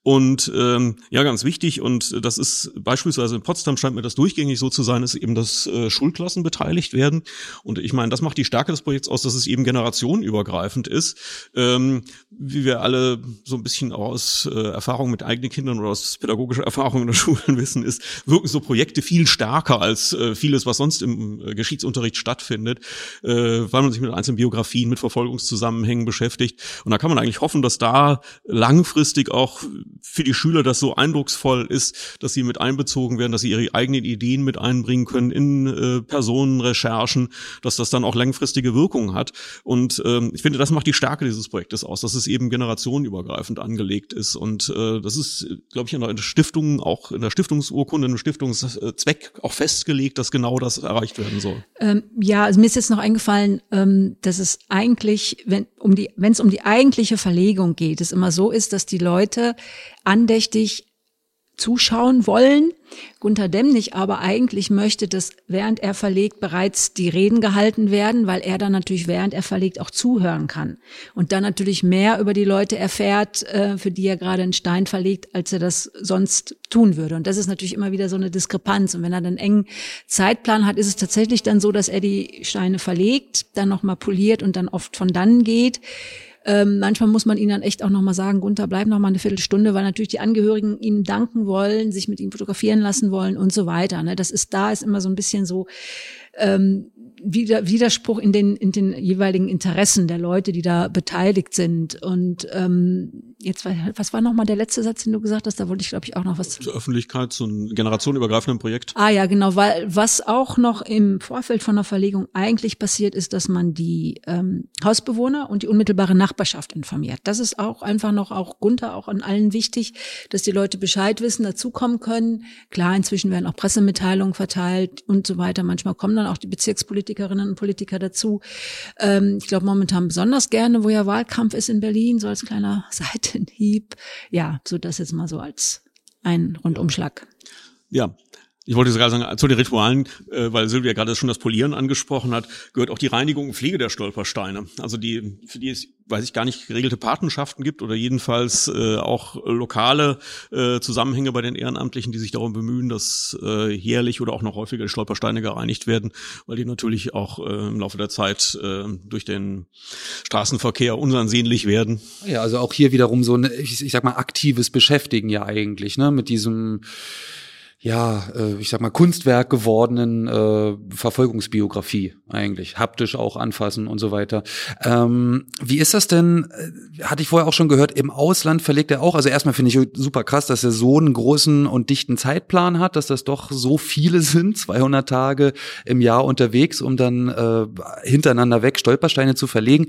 Und ähm, ja, ganz wichtig, und das ist beispielsweise in Potsdam scheint mir das durchgängig so zu sein, ist eben, dass äh, Schulklassen beteiligt werden. Und ich meine, das macht die Stärke des Projekts aus, dass es eben generationenübergreifend ist. Ähm, wie wir alle so ein bisschen aus äh, Erfahrung mit eigenen Kindern oder aus pädagogischer Erfahrung in der Schule wissen, ist, wirken so Projekte viel stärker als äh, vieles, was sonst im äh, Geschichtsunterricht stattfindet, äh, weil man sich mit einzelnen Biografien, mit Verfolgungszusammenhängen beschäftigt. Und da kann man eigentlich hoffen, dass da langfristig auch für die Schüler das so eindrucksvoll ist, dass sie mit einbezogen werden, dass sie ihre eigenen Ideen mit einbringen können in äh, Personenrecherchen, dass das dann auch langfristige Wirkung hat. Und ähm, ich finde, das macht die Stärke dieses Projektes aus, dass es eben generationenübergreifend angelegt ist. Und äh, das ist, glaube ich, in der Stiftung, auch in der Stiftungsurkunde, im Stiftungszweck auch festgelegt, dass genau das erreicht werden soll. Ähm, ja, also mir ist jetzt noch eingefallen, ähm, dass es eigentlich, wenn um die, wenn es um die eigentliche Verlegung geht, es immer so ist, dass die Leute andächtig zuschauen wollen. Gunther Demnig aber eigentlich möchte, dass während er verlegt bereits die Reden gehalten werden, weil er dann natürlich während er verlegt auch zuhören kann und dann natürlich mehr über die Leute erfährt, äh, für die er gerade einen Stein verlegt, als er das sonst tun würde. Und das ist natürlich immer wieder so eine Diskrepanz. Und wenn er dann engen Zeitplan hat, ist es tatsächlich dann so, dass er die Steine verlegt, dann nochmal poliert und dann oft von dann geht. Ähm, manchmal muss man ihnen dann echt auch nochmal sagen, Gunther, bleib noch mal eine Viertelstunde, weil natürlich die Angehörigen ihm danken wollen, sich mit ihm fotografieren lassen wollen und so weiter. Ne? Das ist da, ist immer so ein bisschen so, ähm, Widerspruch in den, in den jeweiligen Interessen der Leute, die da beteiligt sind. Und ähm, jetzt, was war nochmal der letzte Satz, den du gesagt hast? Da wollte ich, glaube ich, auch noch was. Zur Öffentlichkeit, zu einem generationenübergreifenden Projekt. Ah ja, genau, weil was auch noch im Vorfeld von der Verlegung eigentlich passiert, ist, dass man die ähm, Hausbewohner und die unmittelbare Nachbarschaft informiert. Das ist auch einfach noch auch Gunther, auch an allen wichtig, dass die Leute Bescheid wissen, dazukommen können. Klar, inzwischen werden auch Pressemitteilungen verteilt und so weiter. Manchmal kommen dann auch die Bezirkspolitiker Politikerinnen und Politiker dazu. Ähm, ich glaube momentan besonders gerne, wo ja Wahlkampf ist in Berlin, so als kleiner Seitenhieb. Ja, so das jetzt mal so als ein Rundumschlag. Ja, ich wollte sogar sagen, zu den Ritualen, äh, weil Silvia gerade schon das Polieren angesprochen hat, gehört auch die Reinigung und Pflege der Stolpersteine. Also die, für die es, weiß ich gar nicht, geregelte Patenschaften gibt oder jedenfalls äh, auch lokale äh, Zusammenhänge bei den Ehrenamtlichen, die sich darum bemühen, dass äh, jährlich oder auch noch häufiger die Stolpersteine gereinigt werden, weil die natürlich auch äh, im Laufe der Zeit äh, durch den Straßenverkehr unansehnlich werden. Ja, also auch hier wiederum so ein, ich, ich sag mal, aktives Beschäftigen ja eigentlich, ne, mit diesem ja, äh, ich sag mal, Kunstwerk gewordenen äh, Verfolgungsbiografie eigentlich, haptisch auch anfassen und so weiter. Ähm, wie ist das denn, äh, hatte ich vorher auch schon gehört, im Ausland verlegt er auch, also erstmal finde ich super krass, dass er so einen großen und dichten Zeitplan hat, dass das doch so viele sind, 200 Tage im Jahr unterwegs, um dann äh, hintereinander weg Stolpersteine zu verlegen.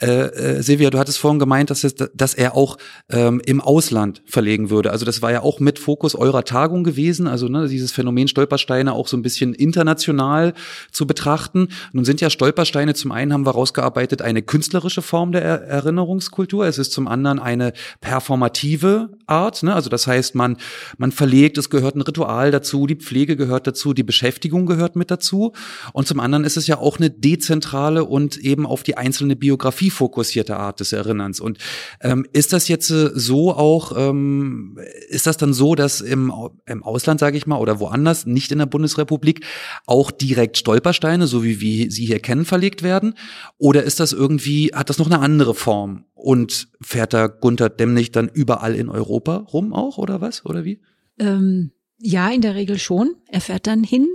Äh, äh, Silvia, du hattest vorhin gemeint, dass, es, dass er auch ähm, im Ausland verlegen würde. Also das war ja auch mit Fokus eurer Tagung gewesen, also ne, dieses Phänomen Stolpersteine auch so ein bisschen international zu betrachten. Nun sind ja Stolpersteine zum einen haben wir rausgearbeitet eine künstlerische Form der er Erinnerungskultur. Es ist zum anderen eine performative Art. Ne? Also das heißt, man man verlegt, es gehört ein Ritual dazu, die Pflege gehört dazu, die Beschäftigung gehört mit dazu. Und zum anderen ist es ja auch eine dezentrale und eben auf die einzelne Biografie fokussierte Art des Erinnerns. Und ähm, ist das jetzt äh, so auch? Ähm, ist das dann so, dass im, im Ausland sage ich mal, oder woanders, nicht in der Bundesrepublik, auch direkt Stolpersteine, so wie wir sie hier kennen, verlegt werden? Oder ist das irgendwie, hat das noch eine andere Form? Und fährt da Gunther Demnig dann überall in Europa rum auch, oder was? Oder wie? Ähm, ja, in der Regel schon. Er fährt dann hin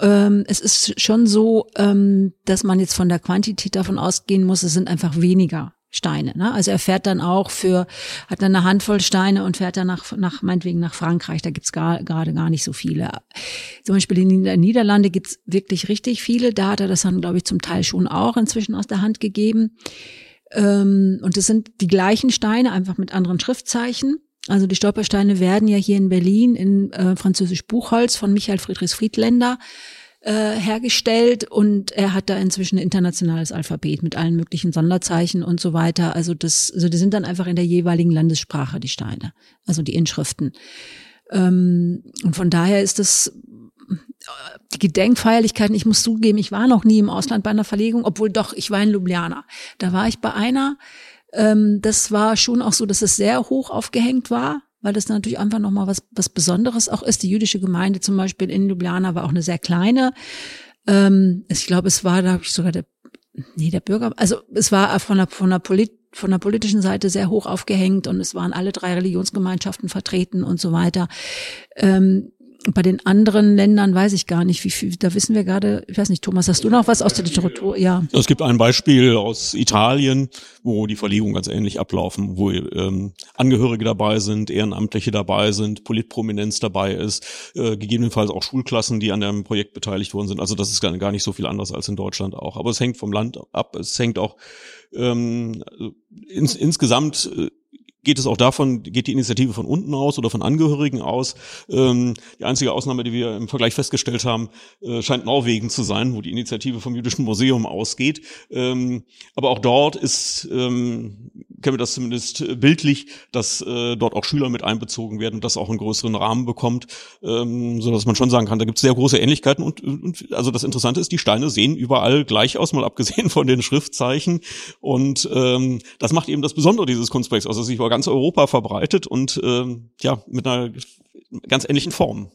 ähm, es ist schon so, ähm, dass man jetzt von der Quantität davon ausgehen muss, es sind einfach weniger Steine. Ne? Also er fährt dann auch für, hat dann eine Handvoll Steine und fährt dann nach, nach meinetwegen nach Frankreich. Da gibt's gar, gerade gar nicht so viele. Zum Beispiel in den Niederlande gibt's wirklich richtig viele. Da hat er das dann, glaube ich, zum Teil schon auch inzwischen aus der Hand gegeben. Ähm, und es sind die gleichen Steine, einfach mit anderen Schriftzeichen. Also die Stolpersteine werden ja hier in Berlin in äh, französisch Buchholz von Michael Friedrichs Friedländer äh, hergestellt und er hat da inzwischen ein internationales Alphabet mit allen möglichen Sonderzeichen und so weiter. Also das, also die sind dann einfach in der jeweiligen Landessprache die Steine, also die Inschriften. Ähm, und von daher ist das äh, die Gedenkfeierlichkeiten, ich muss zugeben, ich war noch nie im Ausland bei einer Verlegung, obwohl doch, ich war in Ljubljana. Da war ich bei einer, ähm, das war schon auch so, dass es sehr hoch aufgehängt war weil das natürlich einfach nochmal was, was Besonderes auch ist. Die jüdische Gemeinde zum Beispiel in Ljubljana war auch eine sehr kleine. Ähm, ich glaube, es war, da habe ich sogar der, nee, der Bürger, also es war von der, von der Polit, von der politischen Seite sehr hoch aufgehängt und es waren alle drei Religionsgemeinschaften vertreten und so weiter. Ähm, bei den anderen Ländern weiß ich gar nicht, wie viel, da wissen wir gerade, ich weiß nicht, Thomas, hast du noch was aus der Literatur? Ja. Es gibt ein Beispiel aus Italien, wo die Verlegungen ganz ähnlich ablaufen, wo ähm, Angehörige dabei sind, Ehrenamtliche dabei sind, Politprominenz dabei ist, äh, gegebenenfalls auch Schulklassen, die an dem Projekt beteiligt worden sind. Also das ist gar nicht so viel anders als in Deutschland auch. Aber es hängt vom Land ab, es hängt auch ähm, ins, insgesamt äh, geht es auch davon, geht die Initiative von unten aus oder von Angehörigen aus. Ähm, die einzige Ausnahme, die wir im Vergleich festgestellt haben, äh, scheint Norwegen zu sein, wo die Initiative vom Jüdischen Museum ausgeht. Ähm, aber auch dort ist, ähm, kennen wir das zumindest bildlich, dass äh, dort auch Schüler mit einbezogen werden und das auch einen größeren Rahmen bekommt, ähm, so dass man schon sagen kann, da gibt es sehr große Ähnlichkeiten und, und also das Interessante ist, die Steine sehen überall gleich aus, mal abgesehen von den Schriftzeichen und ähm, das macht eben das Besondere dieses Kunstprojekts aus, dass sich über ganz Europa verbreitet und ähm, ja, mit einer ganz ähnlichen Form.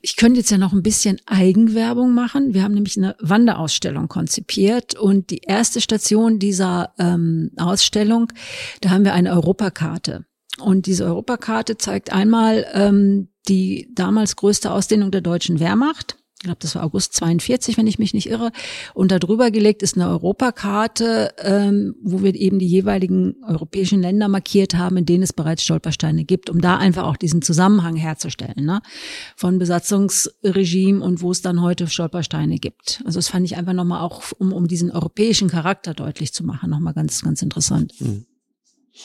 Ich könnte jetzt ja noch ein bisschen Eigenwerbung machen. Wir haben nämlich eine Wanderausstellung konzipiert und die erste Station dieser ähm, Ausstellung, da haben wir eine Europakarte. Und diese Europakarte zeigt einmal ähm, die damals größte Ausdehnung der deutschen Wehrmacht glaube, das war August 42, wenn ich mich nicht irre. Und darüber gelegt ist eine Europakarte, ähm, wo wir eben die jeweiligen europäischen Länder markiert haben, in denen es bereits Stolpersteine gibt, um da einfach auch diesen Zusammenhang herzustellen, ne? von Besatzungsregime und wo es dann heute Stolpersteine gibt. Also das fand ich einfach nochmal auch, um, um diesen europäischen Charakter deutlich zu machen, nochmal ganz, ganz interessant. Mhm.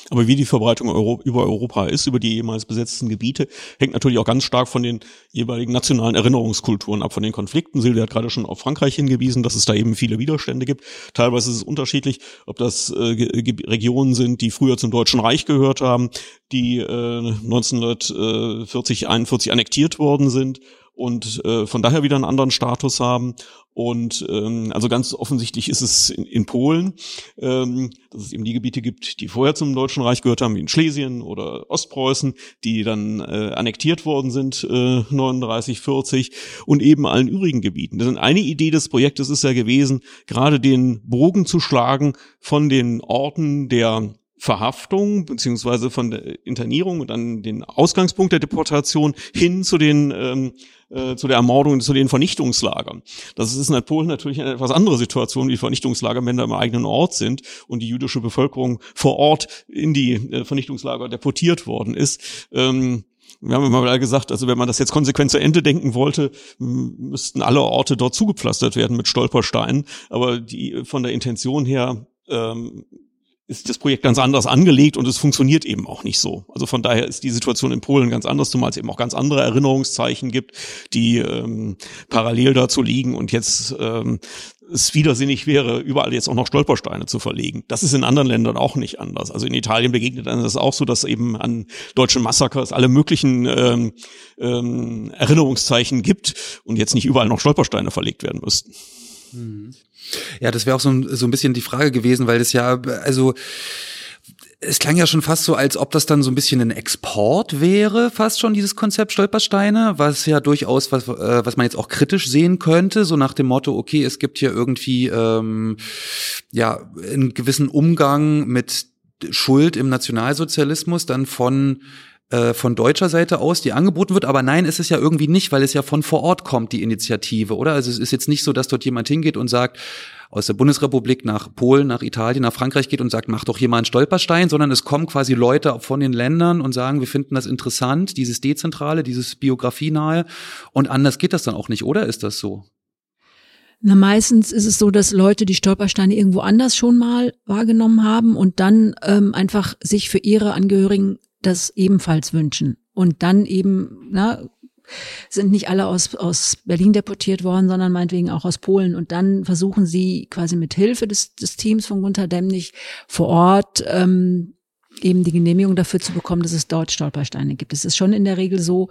Aber wie die Verbreitung Euro über Europa ist, über die jemals besetzten Gebiete, hängt natürlich auch ganz stark von den jeweiligen nationalen Erinnerungskulturen ab, von den Konflikten. Silvia hat gerade schon auf Frankreich hingewiesen, dass es da eben viele Widerstände gibt. Teilweise ist es unterschiedlich, ob das äh, Regionen sind, die früher zum Deutschen Reich gehört haben, die äh, 1940, 41 annektiert worden sind und äh, von daher wieder einen anderen Status haben. Und ähm, also ganz offensichtlich ist es in, in Polen, ähm, dass es eben die Gebiete gibt, die vorher zum Deutschen Reich gehört haben, wie in Schlesien oder Ostpreußen, die dann äh, annektiert worden sind, äh, 39, 40 und eben allen übrigen Gebieten. Denn eine Idee des Projektes ist ja gewesen, gerade den Bogen zu schlagen von den Orten der Verhaftung beziehungsweise von der Internierung und dann den Ausgangspunkt der Deportation hin zu den ähm, äh, zu der Ermordung zu den Vernichtungslagern. Das ist in Polen natürlich eine etwas andere Situation, wie Vernichtungslager Männer im eigenen Ort sind und die jüdische Bevölkerung vor Ort in die äh, Vernichtungslager deportiert worden ist. Ähm, wir haben immer gesagt, also wenn man das jetzt konsequent zu Ende denken wollte, müssten alle Orte dort zugepflastert werden mit Stolpersteinen. Aber die von der Intention her ähm, ist das Projekt ganz anders angelegt und es funktioniert eben auch nicht so. Also von daher ist die Situation in Polen ganz anders, zumal es eben auch ganz andere Erinnerungszeichen gibt, die ähm, parallel dazu liegen und jetzt ähm, es widersinnig wäre, überall jetzt auch noch Stolpersteine zu verlegen. Das ist in anderen Ländern auch nicht anders. Also in Italien begegnet einem das auch so, dass eben an deutschen Massakers alle möglichen ähm, ähm, Erinnerungszeichen gibt und jetzt nicht überall noch Stolpersteine verlegt werden müssten. Mhm. Ja, das wäre auch so ein, so ein bisschen die Frage gewesen, weil das ja, also es klang ja schon fast so, als ob das dann so ein bisschen ein Export wäre, fast schon dieses Konzept Stolpersteine, was ja durchaus was, äh, was man jetzt auch kritisch sehen könnte, so nach dem Motto, okay, es gibt hier irgendwie ähm, ja einen gewissen Umgang mit Schuld im Nationalsozialismus dann von äh, von deutscher Seite aus, die angeboten wird. Aber nein, ist es ja irgendwie nicht, weil es ja von vor Ort kommt, die Initiative, oder? Also es ist jetzt nicht so, dass dort jemand hingeht und sagt, aus der Bundesrepublik nach Polen, nach Italien, nach Frankreich geht und sagt, mach doch hier mal einen Stolperstein, sondern es kommen quasi Leute von den Ländern und sagen, wir finden das interessant, dieses Dezentrale, dieses Biografienahe. Und anders geht das dann auch nicht, oder ist das so? Na, meistens ist es so, dass Leute die Stolpersteine irgendwo anders schon mal wahrgenommen haben und dann ähm, einfach sich für ihre Angehörigen das ebenfalls wünschen. Und dann eben, na, sind nicht alle aus, aus Berlin deportiert worden, sondern meinetwegen auch aus Polen. Und dann versuchen sie quasi mit Hilfe des, des Teams von Gunther Demnig vor Ort ähm, eben die Genehmigung dafür zu bekommen, dass es dort Stolpersteine gibt. Es ist schon in der Regel so,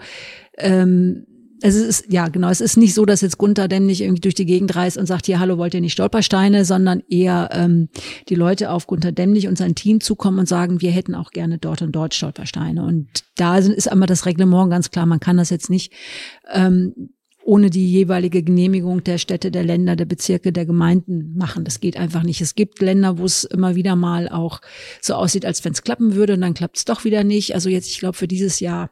ähm, es ist, ja, genau, es ist nicht so, dass jetzt Gunther nicht irgendwie durch die Gegend reist und sagt, hier, hallo, wollt ihr nicht Stolpersteine, sondern eher ähm, die Leute auf Gunther Dämmlich und sein Team zukommen und sagen, wir hätten auch gerne dort und dort Stolpersteine. Und da ist einmal das Reglement ganz klar, man kann das jetzt nicht ähm, ohne die jeweilige Genehmigung der Städte, der Länder, der Bezirke, der Gemeinden machen. Das geht einfach nicht. Es gibt Länder, wo es immer wieder mal auch so aussieht, als wenn es klappen würde und dann klappt es doch wieder nicht. Also jetzt, ich glaube, für dieses Jahr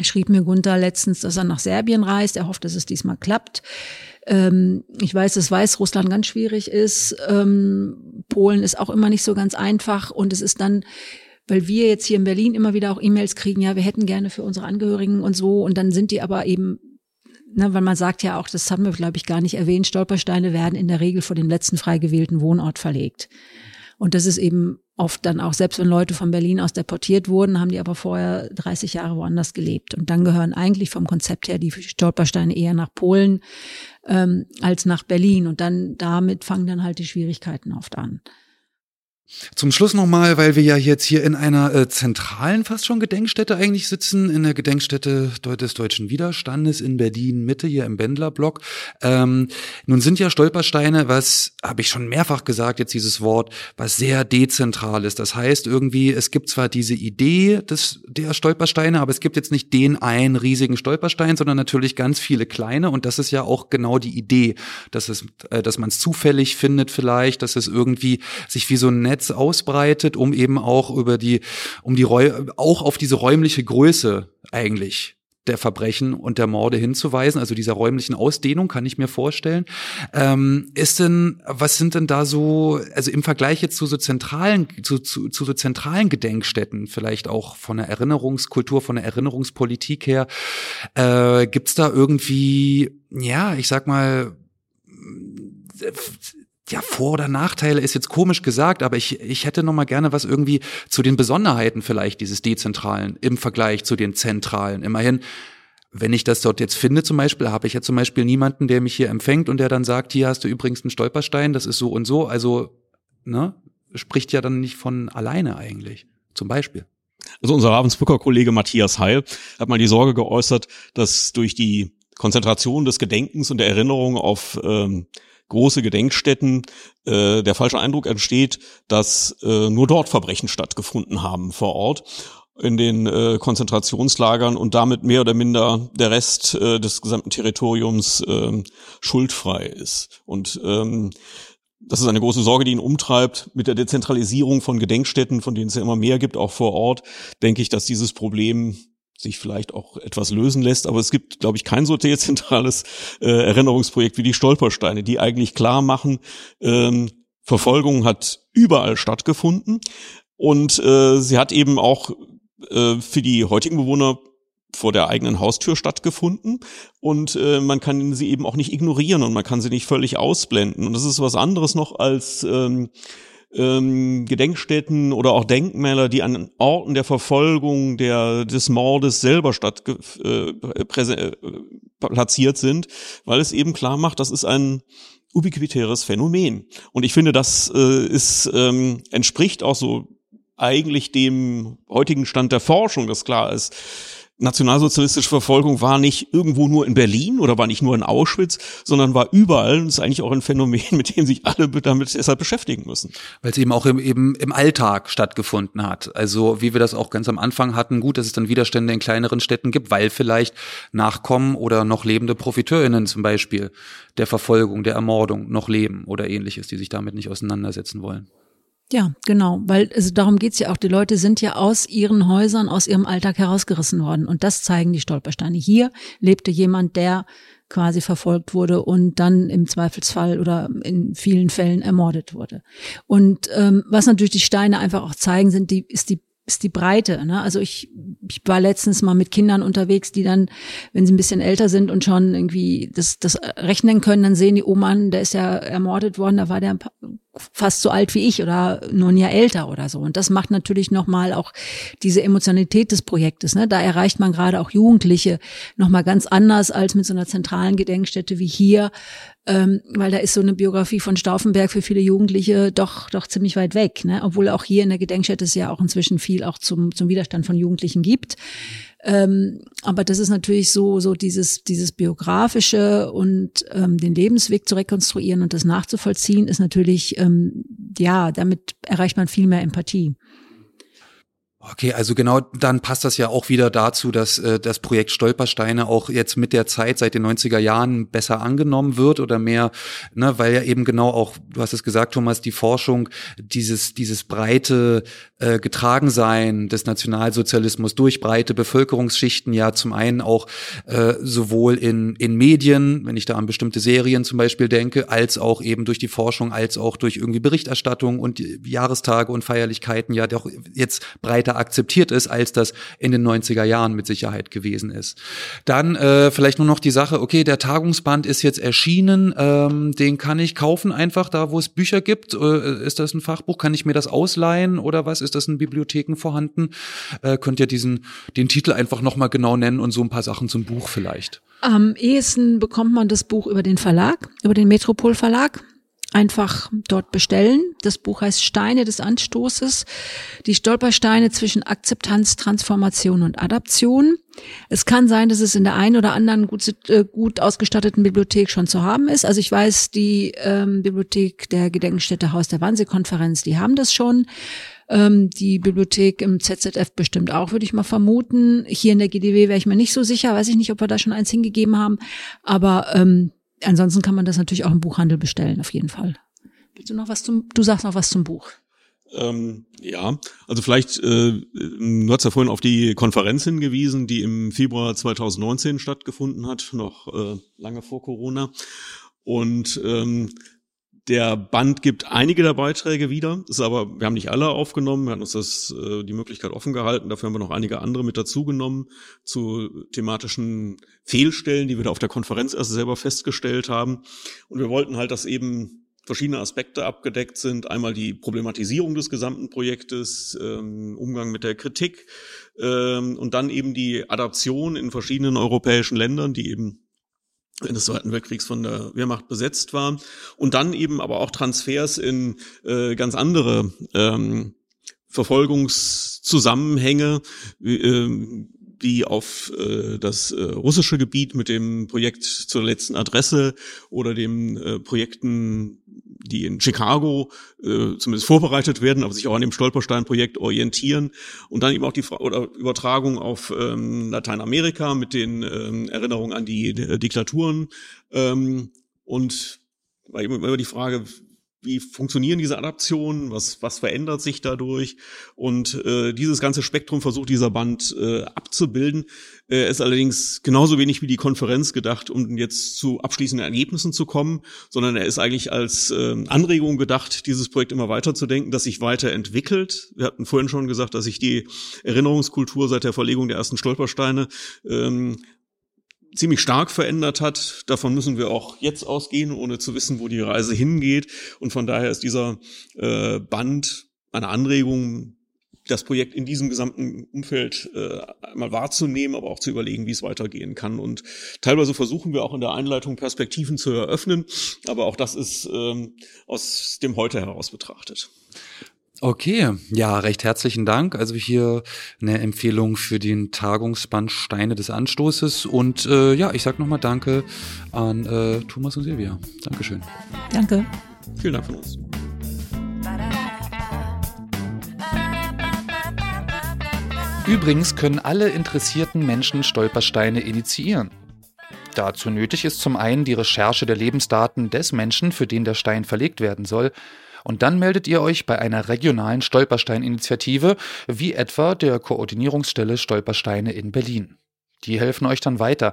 schrieb mir Gunther letztens, dass er nach Serbien reist. Er hofft, dass es diesmal klappt. Ähm, ich weiß, dass Weißrussland ganz schwierig ist. Ähm, Polen ist auch immer nicht so ganz einfach. Und es ist dann, weil wir jetzt hier in Berlin immer wieder auch E-Mails kriegen, ja, wir hätten gerne für unsere Angehörigen und so. Und dann sind die aber eben Ne, weil man sagt ja auch, das haben wir, glaube ich, gar nicht erwähnt, Stolpersteine werden in der Regel vor dem letzten frei gewählten Wohnort verlegt. Und das ist eben oft dann auch, selbst wenn Leute von Berlin aus deportiert wurden, haben die aber vorher 30 Jahre woanders gelebt. Und dann gehören eigentlich vom Konzept her die Stolpersteine eher nach Polen ähm, als nach Berlin. Und dann damit fangen dann halt die Schwierigkeiten oft an. Zum Schluss nochmal, weil wir ja jetzt hier in einer äh, zentralen fast schon Gedenkstätte eigentlich sitzen, in der Gedenkstätte des Deutschen Widerstandes in Berlin Mitte, hier im Bendlerblock. Ähm, nun sind ja Stolpersteine, was, habe ich schon mehrfach gesagt, jetzt dieses Wort, was sehr dezentral ist. Das heißt irgendwie, es gibt zwar diese Idee des, der Stolpersteine, aber es gibt jetzt nicht den einen riesigen Stolperstein, sondern natürlich ganz viele kleine. Und das ist ja auch genau die Idee, dass äh, dass man es zufällig findet vielleicht, dass es irgendwie sich wie so ein Netz Netz ausbreitet, um eben auch über die, um die Räu auch auf diese räumliche Größe eigentlich der Verbrechen und der Morde hinzuweisen, also dieser räumlichen Ausdehnung kann ich mir vorstellen. Ähm, ist denn, was sind denn da so, also im Vergleich jetzt zu so zentralen, zu, zu, zu so zentralen Gedenkstätten, vielleicht auch von der Erinnerungskultur, von der Erinnerungspolitik her, äh, gibt's da irgendwie, ja, ich sag mal, ja, Vor- oder Nachteile ist jetzt komisch gesagt, aber ich, ich hätte noch mal gerne was irgendwie zu den Besonderheiten vielleicht dieses Dezentralen im Vergleich zu den Zentralen. Immerhin, wenn ich das dort jetzt finde zum Beispiel, habe ich ja zum Beispiel niemanden, der mich hier empfängt und der dann sagt, hier hast du übrigens einen Stolperstein, das ist so und so. Also, ne, spricht ja dann nicht von alleine eigentlich, zum Beispiel. Also unser Ravensbrücker Kollege Matthias Heil hat mal die Sorge geäußert, dass durch die Konzentration des Gedenkens und der Erinnerung auf ähm, große Gedenkstätten äh, der falsche Eindruck entsteht, dass äh, nur dort Verbrechen stattgefunden haben vor Ort in den äh, Konzentrationslagern und damit mehr oder minder der Rest äh, des gesamten Territoriums äh, schuldfrei ist. Und ähm, das ist eine große Sorge, die ihn umtreibt. Mit der Dezentralisierung von Gedenkstätten, von denen es ja immer mehr gibt, auch vor Ort, denke ich, dass dieses Problem sich vielleicht auch etwas lösen lässt. Aber es gibt, glaube ich, kein so dezentrales äh, Erinnerungsprojekt wie die Stolpersteine, die eigentlich klar machen, ähm, Verfolgung hat überall stattgefunden. Und äh, sie hat eben auch äh, für die heutigen Bewohner vor der eigenen Haustür stattgefunden. Und äh, man kann sie eben auch nicht ignorieren und man kann sie nicht völlig ausblenden. Und das ist was anderes noch als ähm, ähm, Gedenkstätten oder auch Denkmäler, die an Orten der Verfolgung der, des Mordes selber statt äh, äh, platziert sind, weil es eben klar macht, das ist ein ubiquitäres Phänomen. Und ich finde, das äh, ist, ähm, entspricht auch so eigentlich dem heutigen Stand der Forschung, das klar ist nationalsozialistische Verfolgung war nicht irgendwo nur in Berlin oder war nicht nur in Auschwitz, sondern war überall. Das ist eigentlich auch ein Phänomen, mit dem sich alle damit deshalb beschäftigen müssen. Weil es eben auch im, eben im Alltag stattgefunden hat. Also wie wir das auch ganz am Anfang hatten, gut, dass es dann Widerstände in kleineren Städten gibt, weil vielleicht Nachkommen oder noch lebende Profiteurinnen zum Beispiel der Verfolgung, der Ermordung noch leben oder ähnliches, die sich damit nicht auseinandersetzen wollen. Ja, genau, weil also darum geht's ja auch. Die Leute sind ja aus ihren Häusern, aus ihrem Alltag herausgerissen worden. Und das zeigen die Stolpersteine. Hier lebte jemand, der quasi verfolgt wurde und dann im Zweifelsfall oder in vielen Fällen ermordet wurde. Und ähm, was natürlich die Steine einfach auch zeigen, sind die, ist die ist die Breite. Ne? Also ich, ich war letztens mal mit Kindern unterwegs, die dann, wenn sie ein bisschen älter sind und schon irgendwie das, das rechnen können, dann sehen die, oh Mann, der ist ja ermordet worden, da war der fast so alt wie ich oder nur ein Jahr älter oder so. Und das macht natürlich nochmal auch diese Emotionalität des Projektes. Ne? Da erreicht man gerade auch Jugendliche nochmal ganz anders als mit so einer zentralen Gedenkstätte wie hier, ähm, weil da ist so eine Biografie von Stauffenberg für viele Jugendliche doch doch ziemlich weit weg. Ne? Obwohl auch hier in der Gedenkstätte es ja auch inzwischen viel auch zum, zum Widerstand von Jugendlichen gibt. Ähm, aber das ist natürlich so, so dieses, dieses biografische und ähm, den Lebensweg zu rekonstruieren und das nachzuvollziehen, ist natürlich, ähm, ja, damit erreicht man viel mehr Empathie. Okay, also genau, dann passt das ja auch wieder dazu, dass äh, das Projekt Stolpersteine auch jetzt mit der Zeit seit den 90er Jahren besser angenommen wird oder mehr, ne, weil ja eben genau auch, du hast es gesagt, Thomas, die Forschung, dieses, dieses breite äh, Getragensein des Nationalsozialismus durch breite Bevölkerungsschichten ja zum einen auch äh, sowohl in, in Medien, wenn ich da an bestimmte Serien zum Beispiel denke, als auch eben durch die Forschung, als auch durch irgendwie Berichterstattung und Jahrestage und Feierlichkeiten ja doch jetzt breiter breiter akzeptiert ist, als das in den 90er Jahren mit Sicherheit gewesen ist. Dann äh, vielleicht nur noch die Sache, okay, der Tagungsband ist jetzt erschienen, ähm, den kann ich kaufen einfach da, wo es Bücher gibt. Äh, ist das ein Fachbuch? Kann ich mir das ausleihen oder was? Ist das in Bibliotheken vorhanden? Äh, könnt ihr diesen, den Titel einfach nochmal genau nennen und so ein paar Sachen zum Buch vielleicht? Am ehesten bekommt man das Buch über den Verlag, über den Metropol Verlag einfach dort bestellen. Das Buch heißt Steine des Anstoßes, die Stolpersteine zwischen Akzeptanz, Transformation und Adaption. Es kann sein, dass es in der einen oder anderen gut, äh, gut ausgestatteten Bibliothek schon zu haben ist. Also ich weiß, die ähm, Bibliothek der Gedenkstätte Haus der Wannsee-Konferenz, die haben das schon. Ähm, die Bibliothek im ZZF bestimmt auch, würde ich mal vermuten. Hier in der GDW wäre ich mir nicht so sicher. Weiß ich nicht, ob wir da schon eins hingegeben haben. Aber ähm, ansonsten kann man das natürlich auch im Buchhandel bestellen, auf jeden Fall. Willst du noch was zum, du sagst noch was zum Buch. Ähm, ja, also vielleicht, äh, du hast ja vorhin auf die Konferenz hingewiesen, die im Februar 2019 stattgefunden hat, noch äh, lange vor Corona. Und ähm, der Band gibt einige der Beiträge wieder, ist aber, wir haben nicht alle aufgenommen, wir hatten uns das, äh, die Möglichkeit offen gehalten, dafür haben wir noch einige andere mit dazugenommen zu thematischen Fehlstellen, die wir da auf der Konferenz erst selber festgestellt haben. Und wir wollten halt, dass eben verschiedene Aspekte abgedeckt sind. Einmal die Problematisierung des gesamten Projektes, ähm, Umgang mit der Kritik ähm, und dann eben die Adaption in verschiedenen europäischen Ländern, die eben des Zweiten Weltkriegs von der Wehrmacht besetzt war. Und dann eben aber auch Transfers in äh, ganz andere ähm, Verfolgungszusammenhänge, äh, die auf äh, das äh, russische Gebiet mit dem Projekt zur letzten Adresse oder den äh, Projekten, die in Chicago äh, zumindest vorbereitet werden, aber sich auch an dem Stolperstein-Projekt orientieren und dann eben auch die Fra oder Übertragung auf ähm, Lateinamerika mit den ähm, Erinnerungen an die äh, Diktaturen. Ähm, und war immer die Frage, wie funktionieren diese Adaptionen, was, was verändert sich dadurch. Und äh, dieses ganze Spektrum versucht dieser Band äh, abzubilden. Er ist allerdings genauso wenig wie die Konferenz gedacht, um jetzt zu abschließenden Ergebnissen zu kommen, sondern er ist eigentlich als äh, Anregung gedacht, dieses Projekt immer weiterzudenken, das sich weiterentwickelt. Wir hatten vorhin schon gesagt, dass sich die Erinnerungskultur seit der Verlegung der ersten Stolpersteine ähm, ziemlich stark verändert hat. Davon müssen wir auch jetzt ausgehen, ohne zu wissen, wo die Reise hingeht. Und von daher ist dieser äh, Band eine Anregung, das Projekt in diesem gesamten Umfeld äh, einmal wahrzunehmen, aber auch zu überlegen, wie es weitergehen kann. Und teilweise versuchen wir auch in der Einleitung Perspektiven zu eröffnen, aber auch das ist ähm, aus dem Heute heraus betrachtet. Okay, ja, recht herzlichen Dank. Also hier eine Empfehlung für den Tagungsband Steine des Anstoßes. Und äh, ja, ich sag nochmal Danke an äh, Thomas und Silvia. Dankeschön. Danke. Vielen Dank von uns. Übrigens können alle interessierten Menschen Stolpersteine initiieren. Dazu nötig ist zum einen die Recherche der Lebensdaten des Menschen, für den der Stein verlegt werden soll, und dann meldet ihr euch bei einer regionalen Stolperstein-Initiative, wie etwa der Koordinierungsstelle Stolpersteine in Berlin. Die helfen euch dann weiter.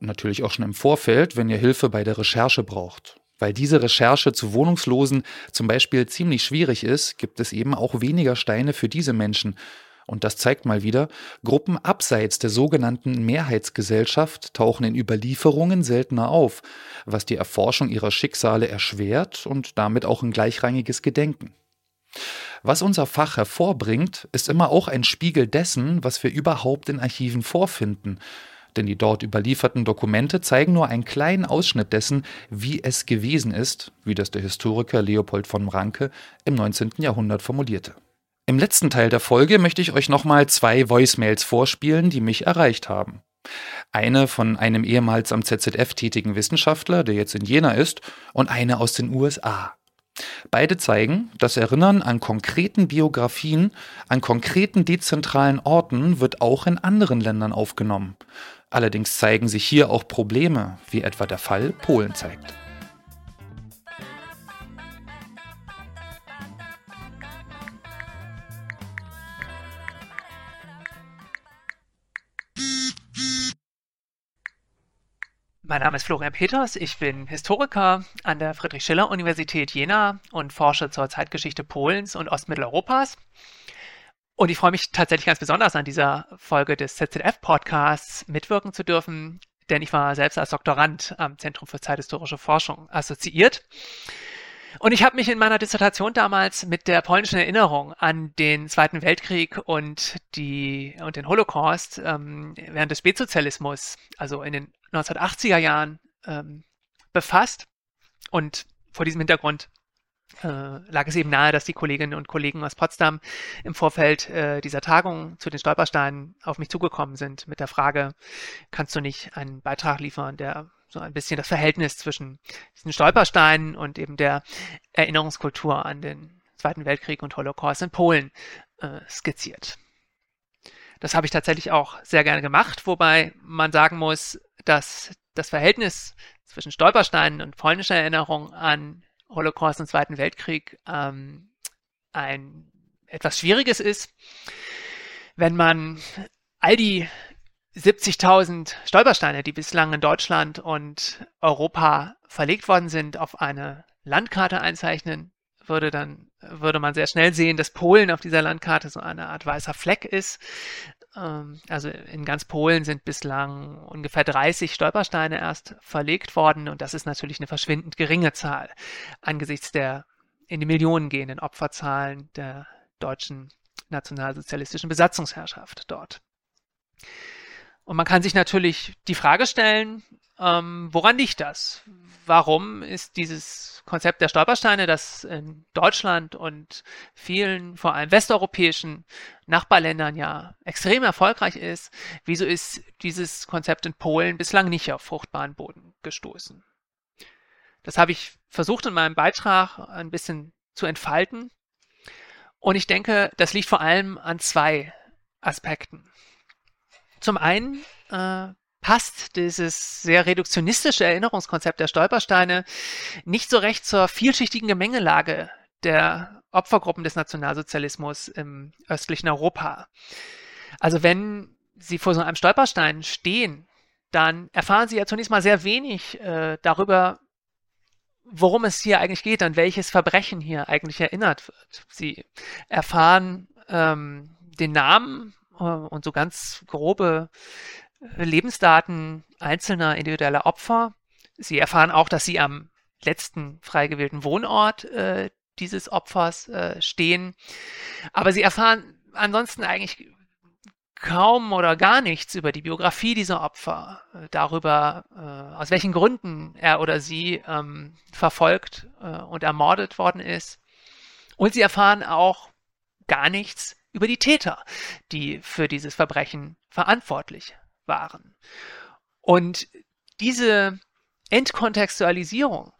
Natürlich auch schon im Vorfeld, wenn ihr Hilfe bei der Recherche braucht. Weil diese Recherche zu Wohnungslosen zum Beispiel ziemlich schwierig ist, gibt es eben auch weniger Steine für diese Menschen und das zeigt mal wieder, Gruppen abseits der sogenannten Mehrheitsgesellschaft tauchen in Überlieferungen seltener auf, was die Erforschung ihrer Schicksale erschwert und damit auch ein gleichrangiges Gedenken. Was unser Fach hervorbringt, ist immer auch ein Spiegel dessen, was wir überhaupt in Archiven vorfinden, denn die dort überlieferten Dokumente zeigen nur einen kleinen Ausschnitt dessen, wie es gewesen ist, wie das der Historiker Leopold von Ranke im 19. Jahrhundert formulierte. Im letzten Teil der Folge möchte ich euch nochmal zwei Voicemails vorspielen, die mich erreicht haben. Eine von einem ehemals am ZZF tätigen Wissenschaftler, der jetzt in Jena ist, und eine aus den USA. Beide zeigen, das Erinnern an konkreten Biografien, an konkreten dezentralen Orten wird auch in anderen Ländern aufgenommen. Allerdings zeigen sich hier auch Probleme, wie etwa der Fall Polen zeigt. Mein Name ist Florian Peters, ich bin Historiker an der Friedrich-Schiller-Universität Jena und forsche zur Zeitgeschichte Polens und Ostmitteleuropas. Und ich freue mich tatsächlich ganz besonders an dieser Folge des ZZF-Podcasts mitwirken zu dürfen, denn ich war selbst als Doktorand am Zentrum für zeithistorische Forschung assoziiert. Und ich habe mich in meiner Dissertation damals mit der polnischen Erinnerung an den Zweiten Weltkrieg und, die, und den Holocaust ähm, während des Spätsozialismus, also in den 1980er Jahren, ähm, befasst. Und vor diesem Hintergrund äh, lag es eben nahe, dass die Kolleginnen und Kollegen aus Potsdam im Vorfeld äh, dieser Tagung zu den Stolpersteinen auf mich zugekommen sind mit der Frage, kannst du nicht einen Beitrag liefern, der so ein bisschen das Verhältnis zwischen diesen Stolpersteinen und eben der Erinnerungskultur an den Zweiten Weltkrieg und Holocaust in Polen äh, skizziert. Das habe ich tatsächlich auch sehr gerne gemacht, wobei man sagen muss, dass das Verhältnis zwischen Stolpersteinen und polnischer Erinnerung an Holocaust und Zweiten Weltkrieg ähm, ein etwas Schwieriges ist. Wenn man all die 70.000 Stolpersteine, die bislang in Deutschland und Europa verlegt worden sind, auf eine Landkarte einzeichnen würde, dann würde man sehr schnell sehen, dass Polen auf dieser Landkarte so eine Art weißer Fleck ist. Ähm, also in ganz Polen sind bislang ungefähr 30 Stolpersteine erst verlegt worden und das ist natürlich eine verschwindend geringe Zahl angesichts der in die Millionen gehenden Opferzahlen der deutschen nationalsozialistischen Besatzungsherrschaft dort. Und man kann sich natürlich die Frage stellen, ähm, woran liegt das? Warum ist dieses Konzept der Stolpersteine, das in Deutschland und vielen, vor allem westeuropäischen Nachbarländern ja extrem erfolgreich ist, wieso ist dieses Konzept in Polen bislang nicht auf fruchtbaren Boden gestoßen? Das habe ich versucht in meinem Beitrag ein bisschen zu entfalten. Und ich denke, das liegt vor allem an zwei Aspekten. Zum einen äh, passt dieses sehr reduktionistische Erinnerungskonzept der Stolpersteine nicht so recht zur vielschichtigen Gemengelage der Opfergruppen des Nationalsozialismus im östlichen Europa. Also wenn Sie vor so einem Stolperstein stehen, dann erfahren Sie ja zunächst mal sehr wenig äh, darüber, worum es hier eigentlich geht, an welches Verbrechen hier eigentlich erinnert wird. Sie erfahren ähm, den Namen und so ganz grobe Lebensdaten einzelner individueller Opfer. Sie erfahren auch, dass sie am letzten frei gewählten Wohnort äh, dieses Opfers äh, stehen. Aber sie erfahren ansonsten eigentlich kaum oder gar nichts über die Biografie dieser Opfer, äh, darüber, äh, aus welchen Gründen er oder sie ähm, verfolgt äh, und ermordet worden ist. Und sie erfahren auch gar nichts über die Täter, die für dieses Verbrechen verantwortlich waren. Und diese Entkontextualisierung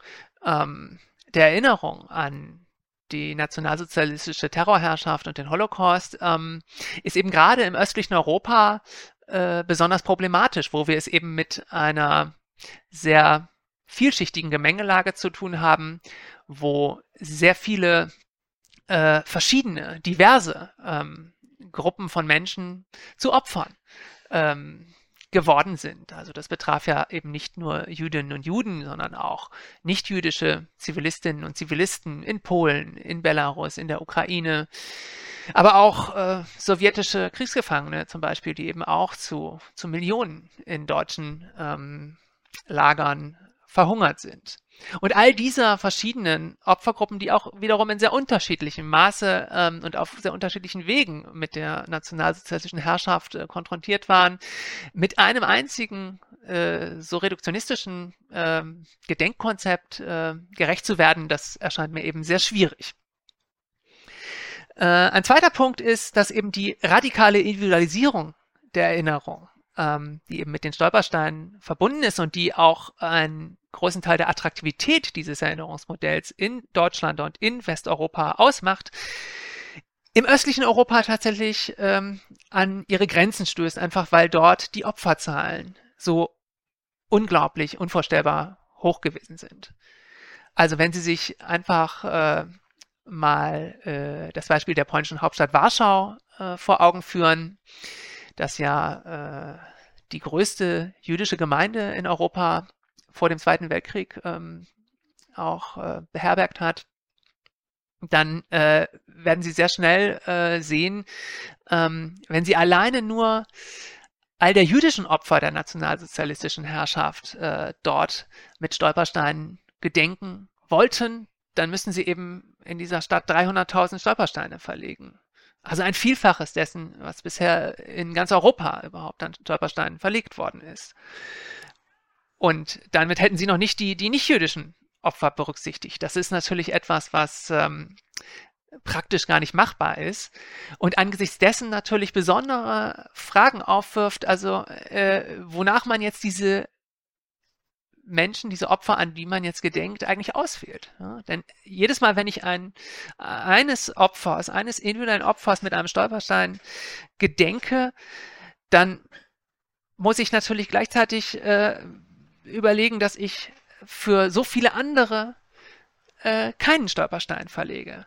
ähm, der Erinnerung an die nationalsozialistische Terrorherrschaft und den Holocaust ähm, ist eben gerade im östlichen Europa äh, besonders problematisch, wo wir es eben mit einer sehr vielschichtigen Gemengelage zu tun haben, wo sehr viele äh, verschiedene, diverse ähm, Gruppen von Menschen zu Opfern ähm, geworden sind. Also das betraf ja eben nicht nur Jüdinnen und Juden, sondern auch nichtjüdische Zivilistinnen und Zivilisten in Polen, in Belarus, in der Ukraine, aber auch äh, sowjetische Kriegsgefangene zum Beispiel, die eben auch zu, zu Millionen in deutschen ähm, Lagern verhungert sind. Und all dieser verschiedenen Opfergruppen, die auch wiederum in sehr unterschiedlichem Maße ähm, und auf sehr unterschiedlichen Wegen mit der nationalsozialistischen Herrschaft äh, konfrontiert waren, mit einem einzigen äh, so reduktionistischen äh, Gedenkkonzept äh, gerecht zu werden, das erscheint mir eben sehr schwierig. Äh, ein zweiter Punkt ist, dass eben die radikale Individualisierung der Erinnerung ähm, die eben mit den Stolpersteinen verbunden ist und die auch einen großen Teil der Attraktivität dieses Erinnerungsmodells in Deutschland und in Westeuropa ausmacht, im östlichen Europa tatsächlich ähm, an ihre Grenzen stößt, einfach weil dort die Opferzahlen so unglaublich, unvorstellbar hoch gewesen sind. Also wenn Sie sich einfach äh, mal äh, das Beispiel der polnischen Hauptstadt Warschau äh, vor Augen führen, das ja äh, die größte jüdische Gemeinde in Europa vor dem Zweiten Weltkrieg ähm, auch äh, beherbergt hat. dann äh, werden Sie sehr schnell äh, sehen, ähm, wenn Sie alleine nur all der jüdischen Opfer der nationalsozialistischen Herrschaft äh, dort mit Stolpersteinen gedenken wollten, dann müssen Sie eben in dieser Stadt 300.000 Stolpersteine verlegen. Also ein Vielfaches dessen, was bisher in ganz Europa überhaupt an Stolpersteinen verlegt worden ist. Und damit hätten Sie noch nicht die, die nicht-jüdischen Opfer berücksichtigt. Das ist natürlich etwas, was ähm, praktisch gar nicht machbar ist und angesichts dessen natürlich besondere Fragen aufwirft, also äh, wonach man jetzt diese Menschen, diese Opfer, an die man jetzt gedenkt, eigentlich auswählt. Ja? Denn jedes Mal, wenn ich ein, eines Opfers, eines individuellen Opfers mit einem Stolperstein gedenke, dann muss ich natürlich gleichzeitig äh, überlegen, dass ich für so viele andere äh, keinen Stolperstein verlege.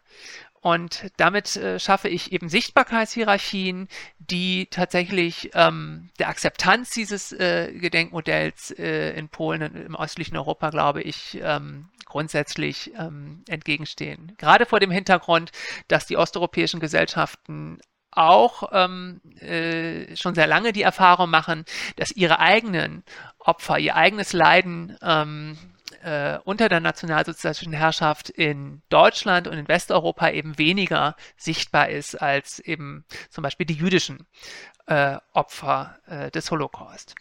Und damit äh, schaffe ich eben Sichtbarkeitshierarchien, die tatsächlich ähm, der Akzeptanz dieses äh, Gedenkmodells äh, in Polen und im östlichen Europa, glaube ich, ähm, grundsätzlich ähm, entgegenstehen. Gerade vor dem Hintergrund, dass die osteuropäischen Gesellschaften auch ähm, äh, schon sehr lange die Erfahrung machen, dass ihre eigenen Opfer, ihr eigenes Leiden ähm, äh, unter der nationalsozialistischen Herrschaft in Deutschland und in Westeuropa eben weniger sichtbar ist als eben zum Beispiel die jüdischen äh, Opfer äh, des Holocaust.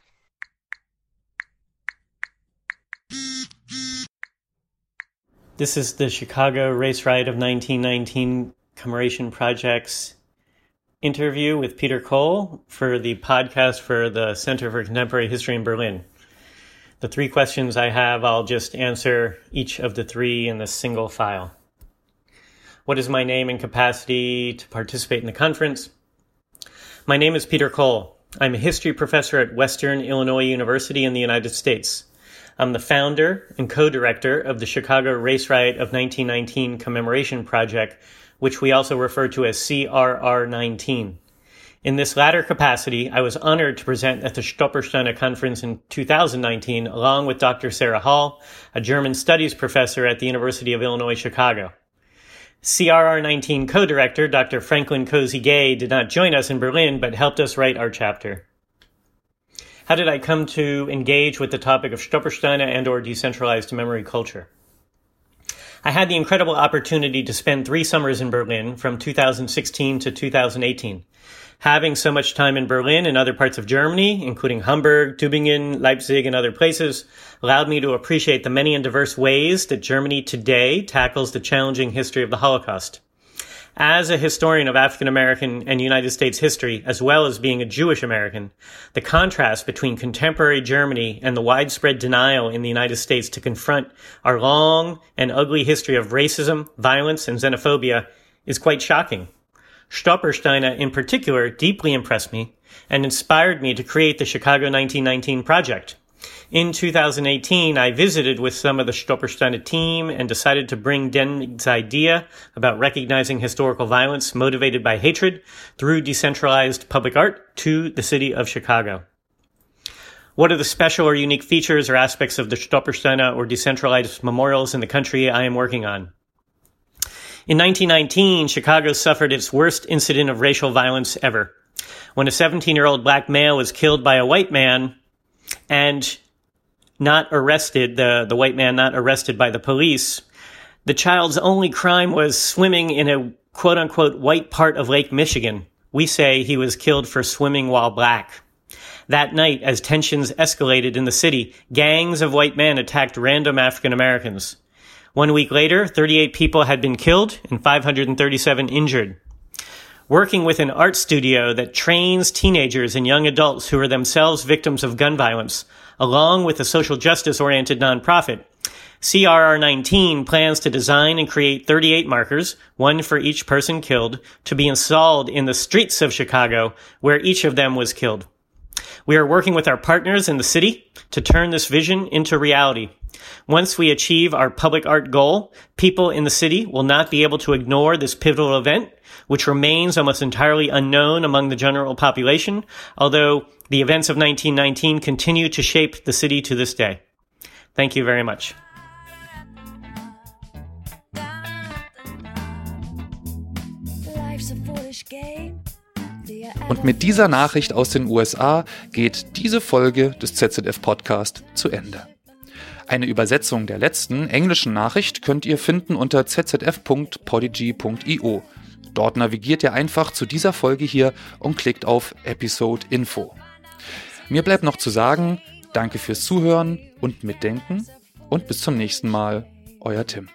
This is the Chicago Race Riot of 1919 Commemoration Project's interview with Peter Cole for the podcast for the Center for Contemporary History in Berlin. The three questions I have, I'll just answer each of the three in the single file. What is my name and capacity to participate in the conference? My name is Peter Cole. I'm a history professor at Western Illinois University in the United States. I'm the founder and co director of the Chicago Race Riot of 1919 Commemoration Project, which we also refer to as CRR 19. In this latter capacity, I was honored to present at the Stolpersteiner Conference in 2019, along with Dr. Sarah Hall, a German studies professor at the University of Illinois Chicago. CRR 19 co director Dr. Franklin Cozy Gay did not join us in Berlin, but helped us write our chapter. How did I come to engage with the topic of Stolpersteiner and or decentralized memory culture? I had the incredible opportunity to spend three summers in Berlin from 2016 to 2018 having so much time in Berlin and other parts of Germany, including Hamburg, Tübingen, Leipzig, and other places, allowed me to appreciate the many and diverse ways that Germany today tackles the challenging history of the Holocaust. As a historian of African American and United States history, as well as being a Jewish American, the contrast between contemporary Germany and the widespread denial in the United States to confront our long and ugly history of racism, violence, and xenophobia is quite shocking. Stolpersteiner in particular deeply impressed me and inspired me to create the Chicago 1919 project. In 2018, I visited with some of the Stolpersteiner team and decided to bring Den's idea about recognizing historical violence motivated by hatred through decentralized public art to the city of Chicago. What are the special or unique features or aspects of the Stolpersteiner or decentralized memorials in the country I am working on? In 1919, Chicago suffered its worst incident of racial violence ever when a 17 year old black male was killed by a white man and not arrested, the, the white man not arrested by the police. The child's only crime was swimming in a quote unquote white part of Lake Michigan. We say he was killed for swimming while black. That night, as tensions escalated in the city, gangs of white men attacked random African Americans. One week later, 38 people had been killed and 537 injured. Working with an art studio that trains teenagers and young adults who are themselves victims of gun violence, along with a social justice oriented nonprofit, CRR 19 plans to design and create 38 markers, one for each person killed, to be installed in the streets of Chicago where each of them was killed. We are working with our partners in the city to turn this vision into reality. Once we achieve our public art goal, people in the city will not be able to ignore this pivotal event, which remains almost entirely unknown among the general population, although the events of 1919 continue to shape the city to this day. Thank you very much. Und mit dieser Nachricht aus den USA geht diese Folge des ZZF Podcast zu Ende. Eine Übersetzung der letzten englischen Nachricht könnt ihr finden unter zzf.podigy.io. Dort navigiert ihr einfach zu dieser Folge hier und klickt auf Episode Info. Mir bleibt noch zu sagen, danke fürs Zuhören und Mitdenken und bis zum nächsten Mal, euer Tim.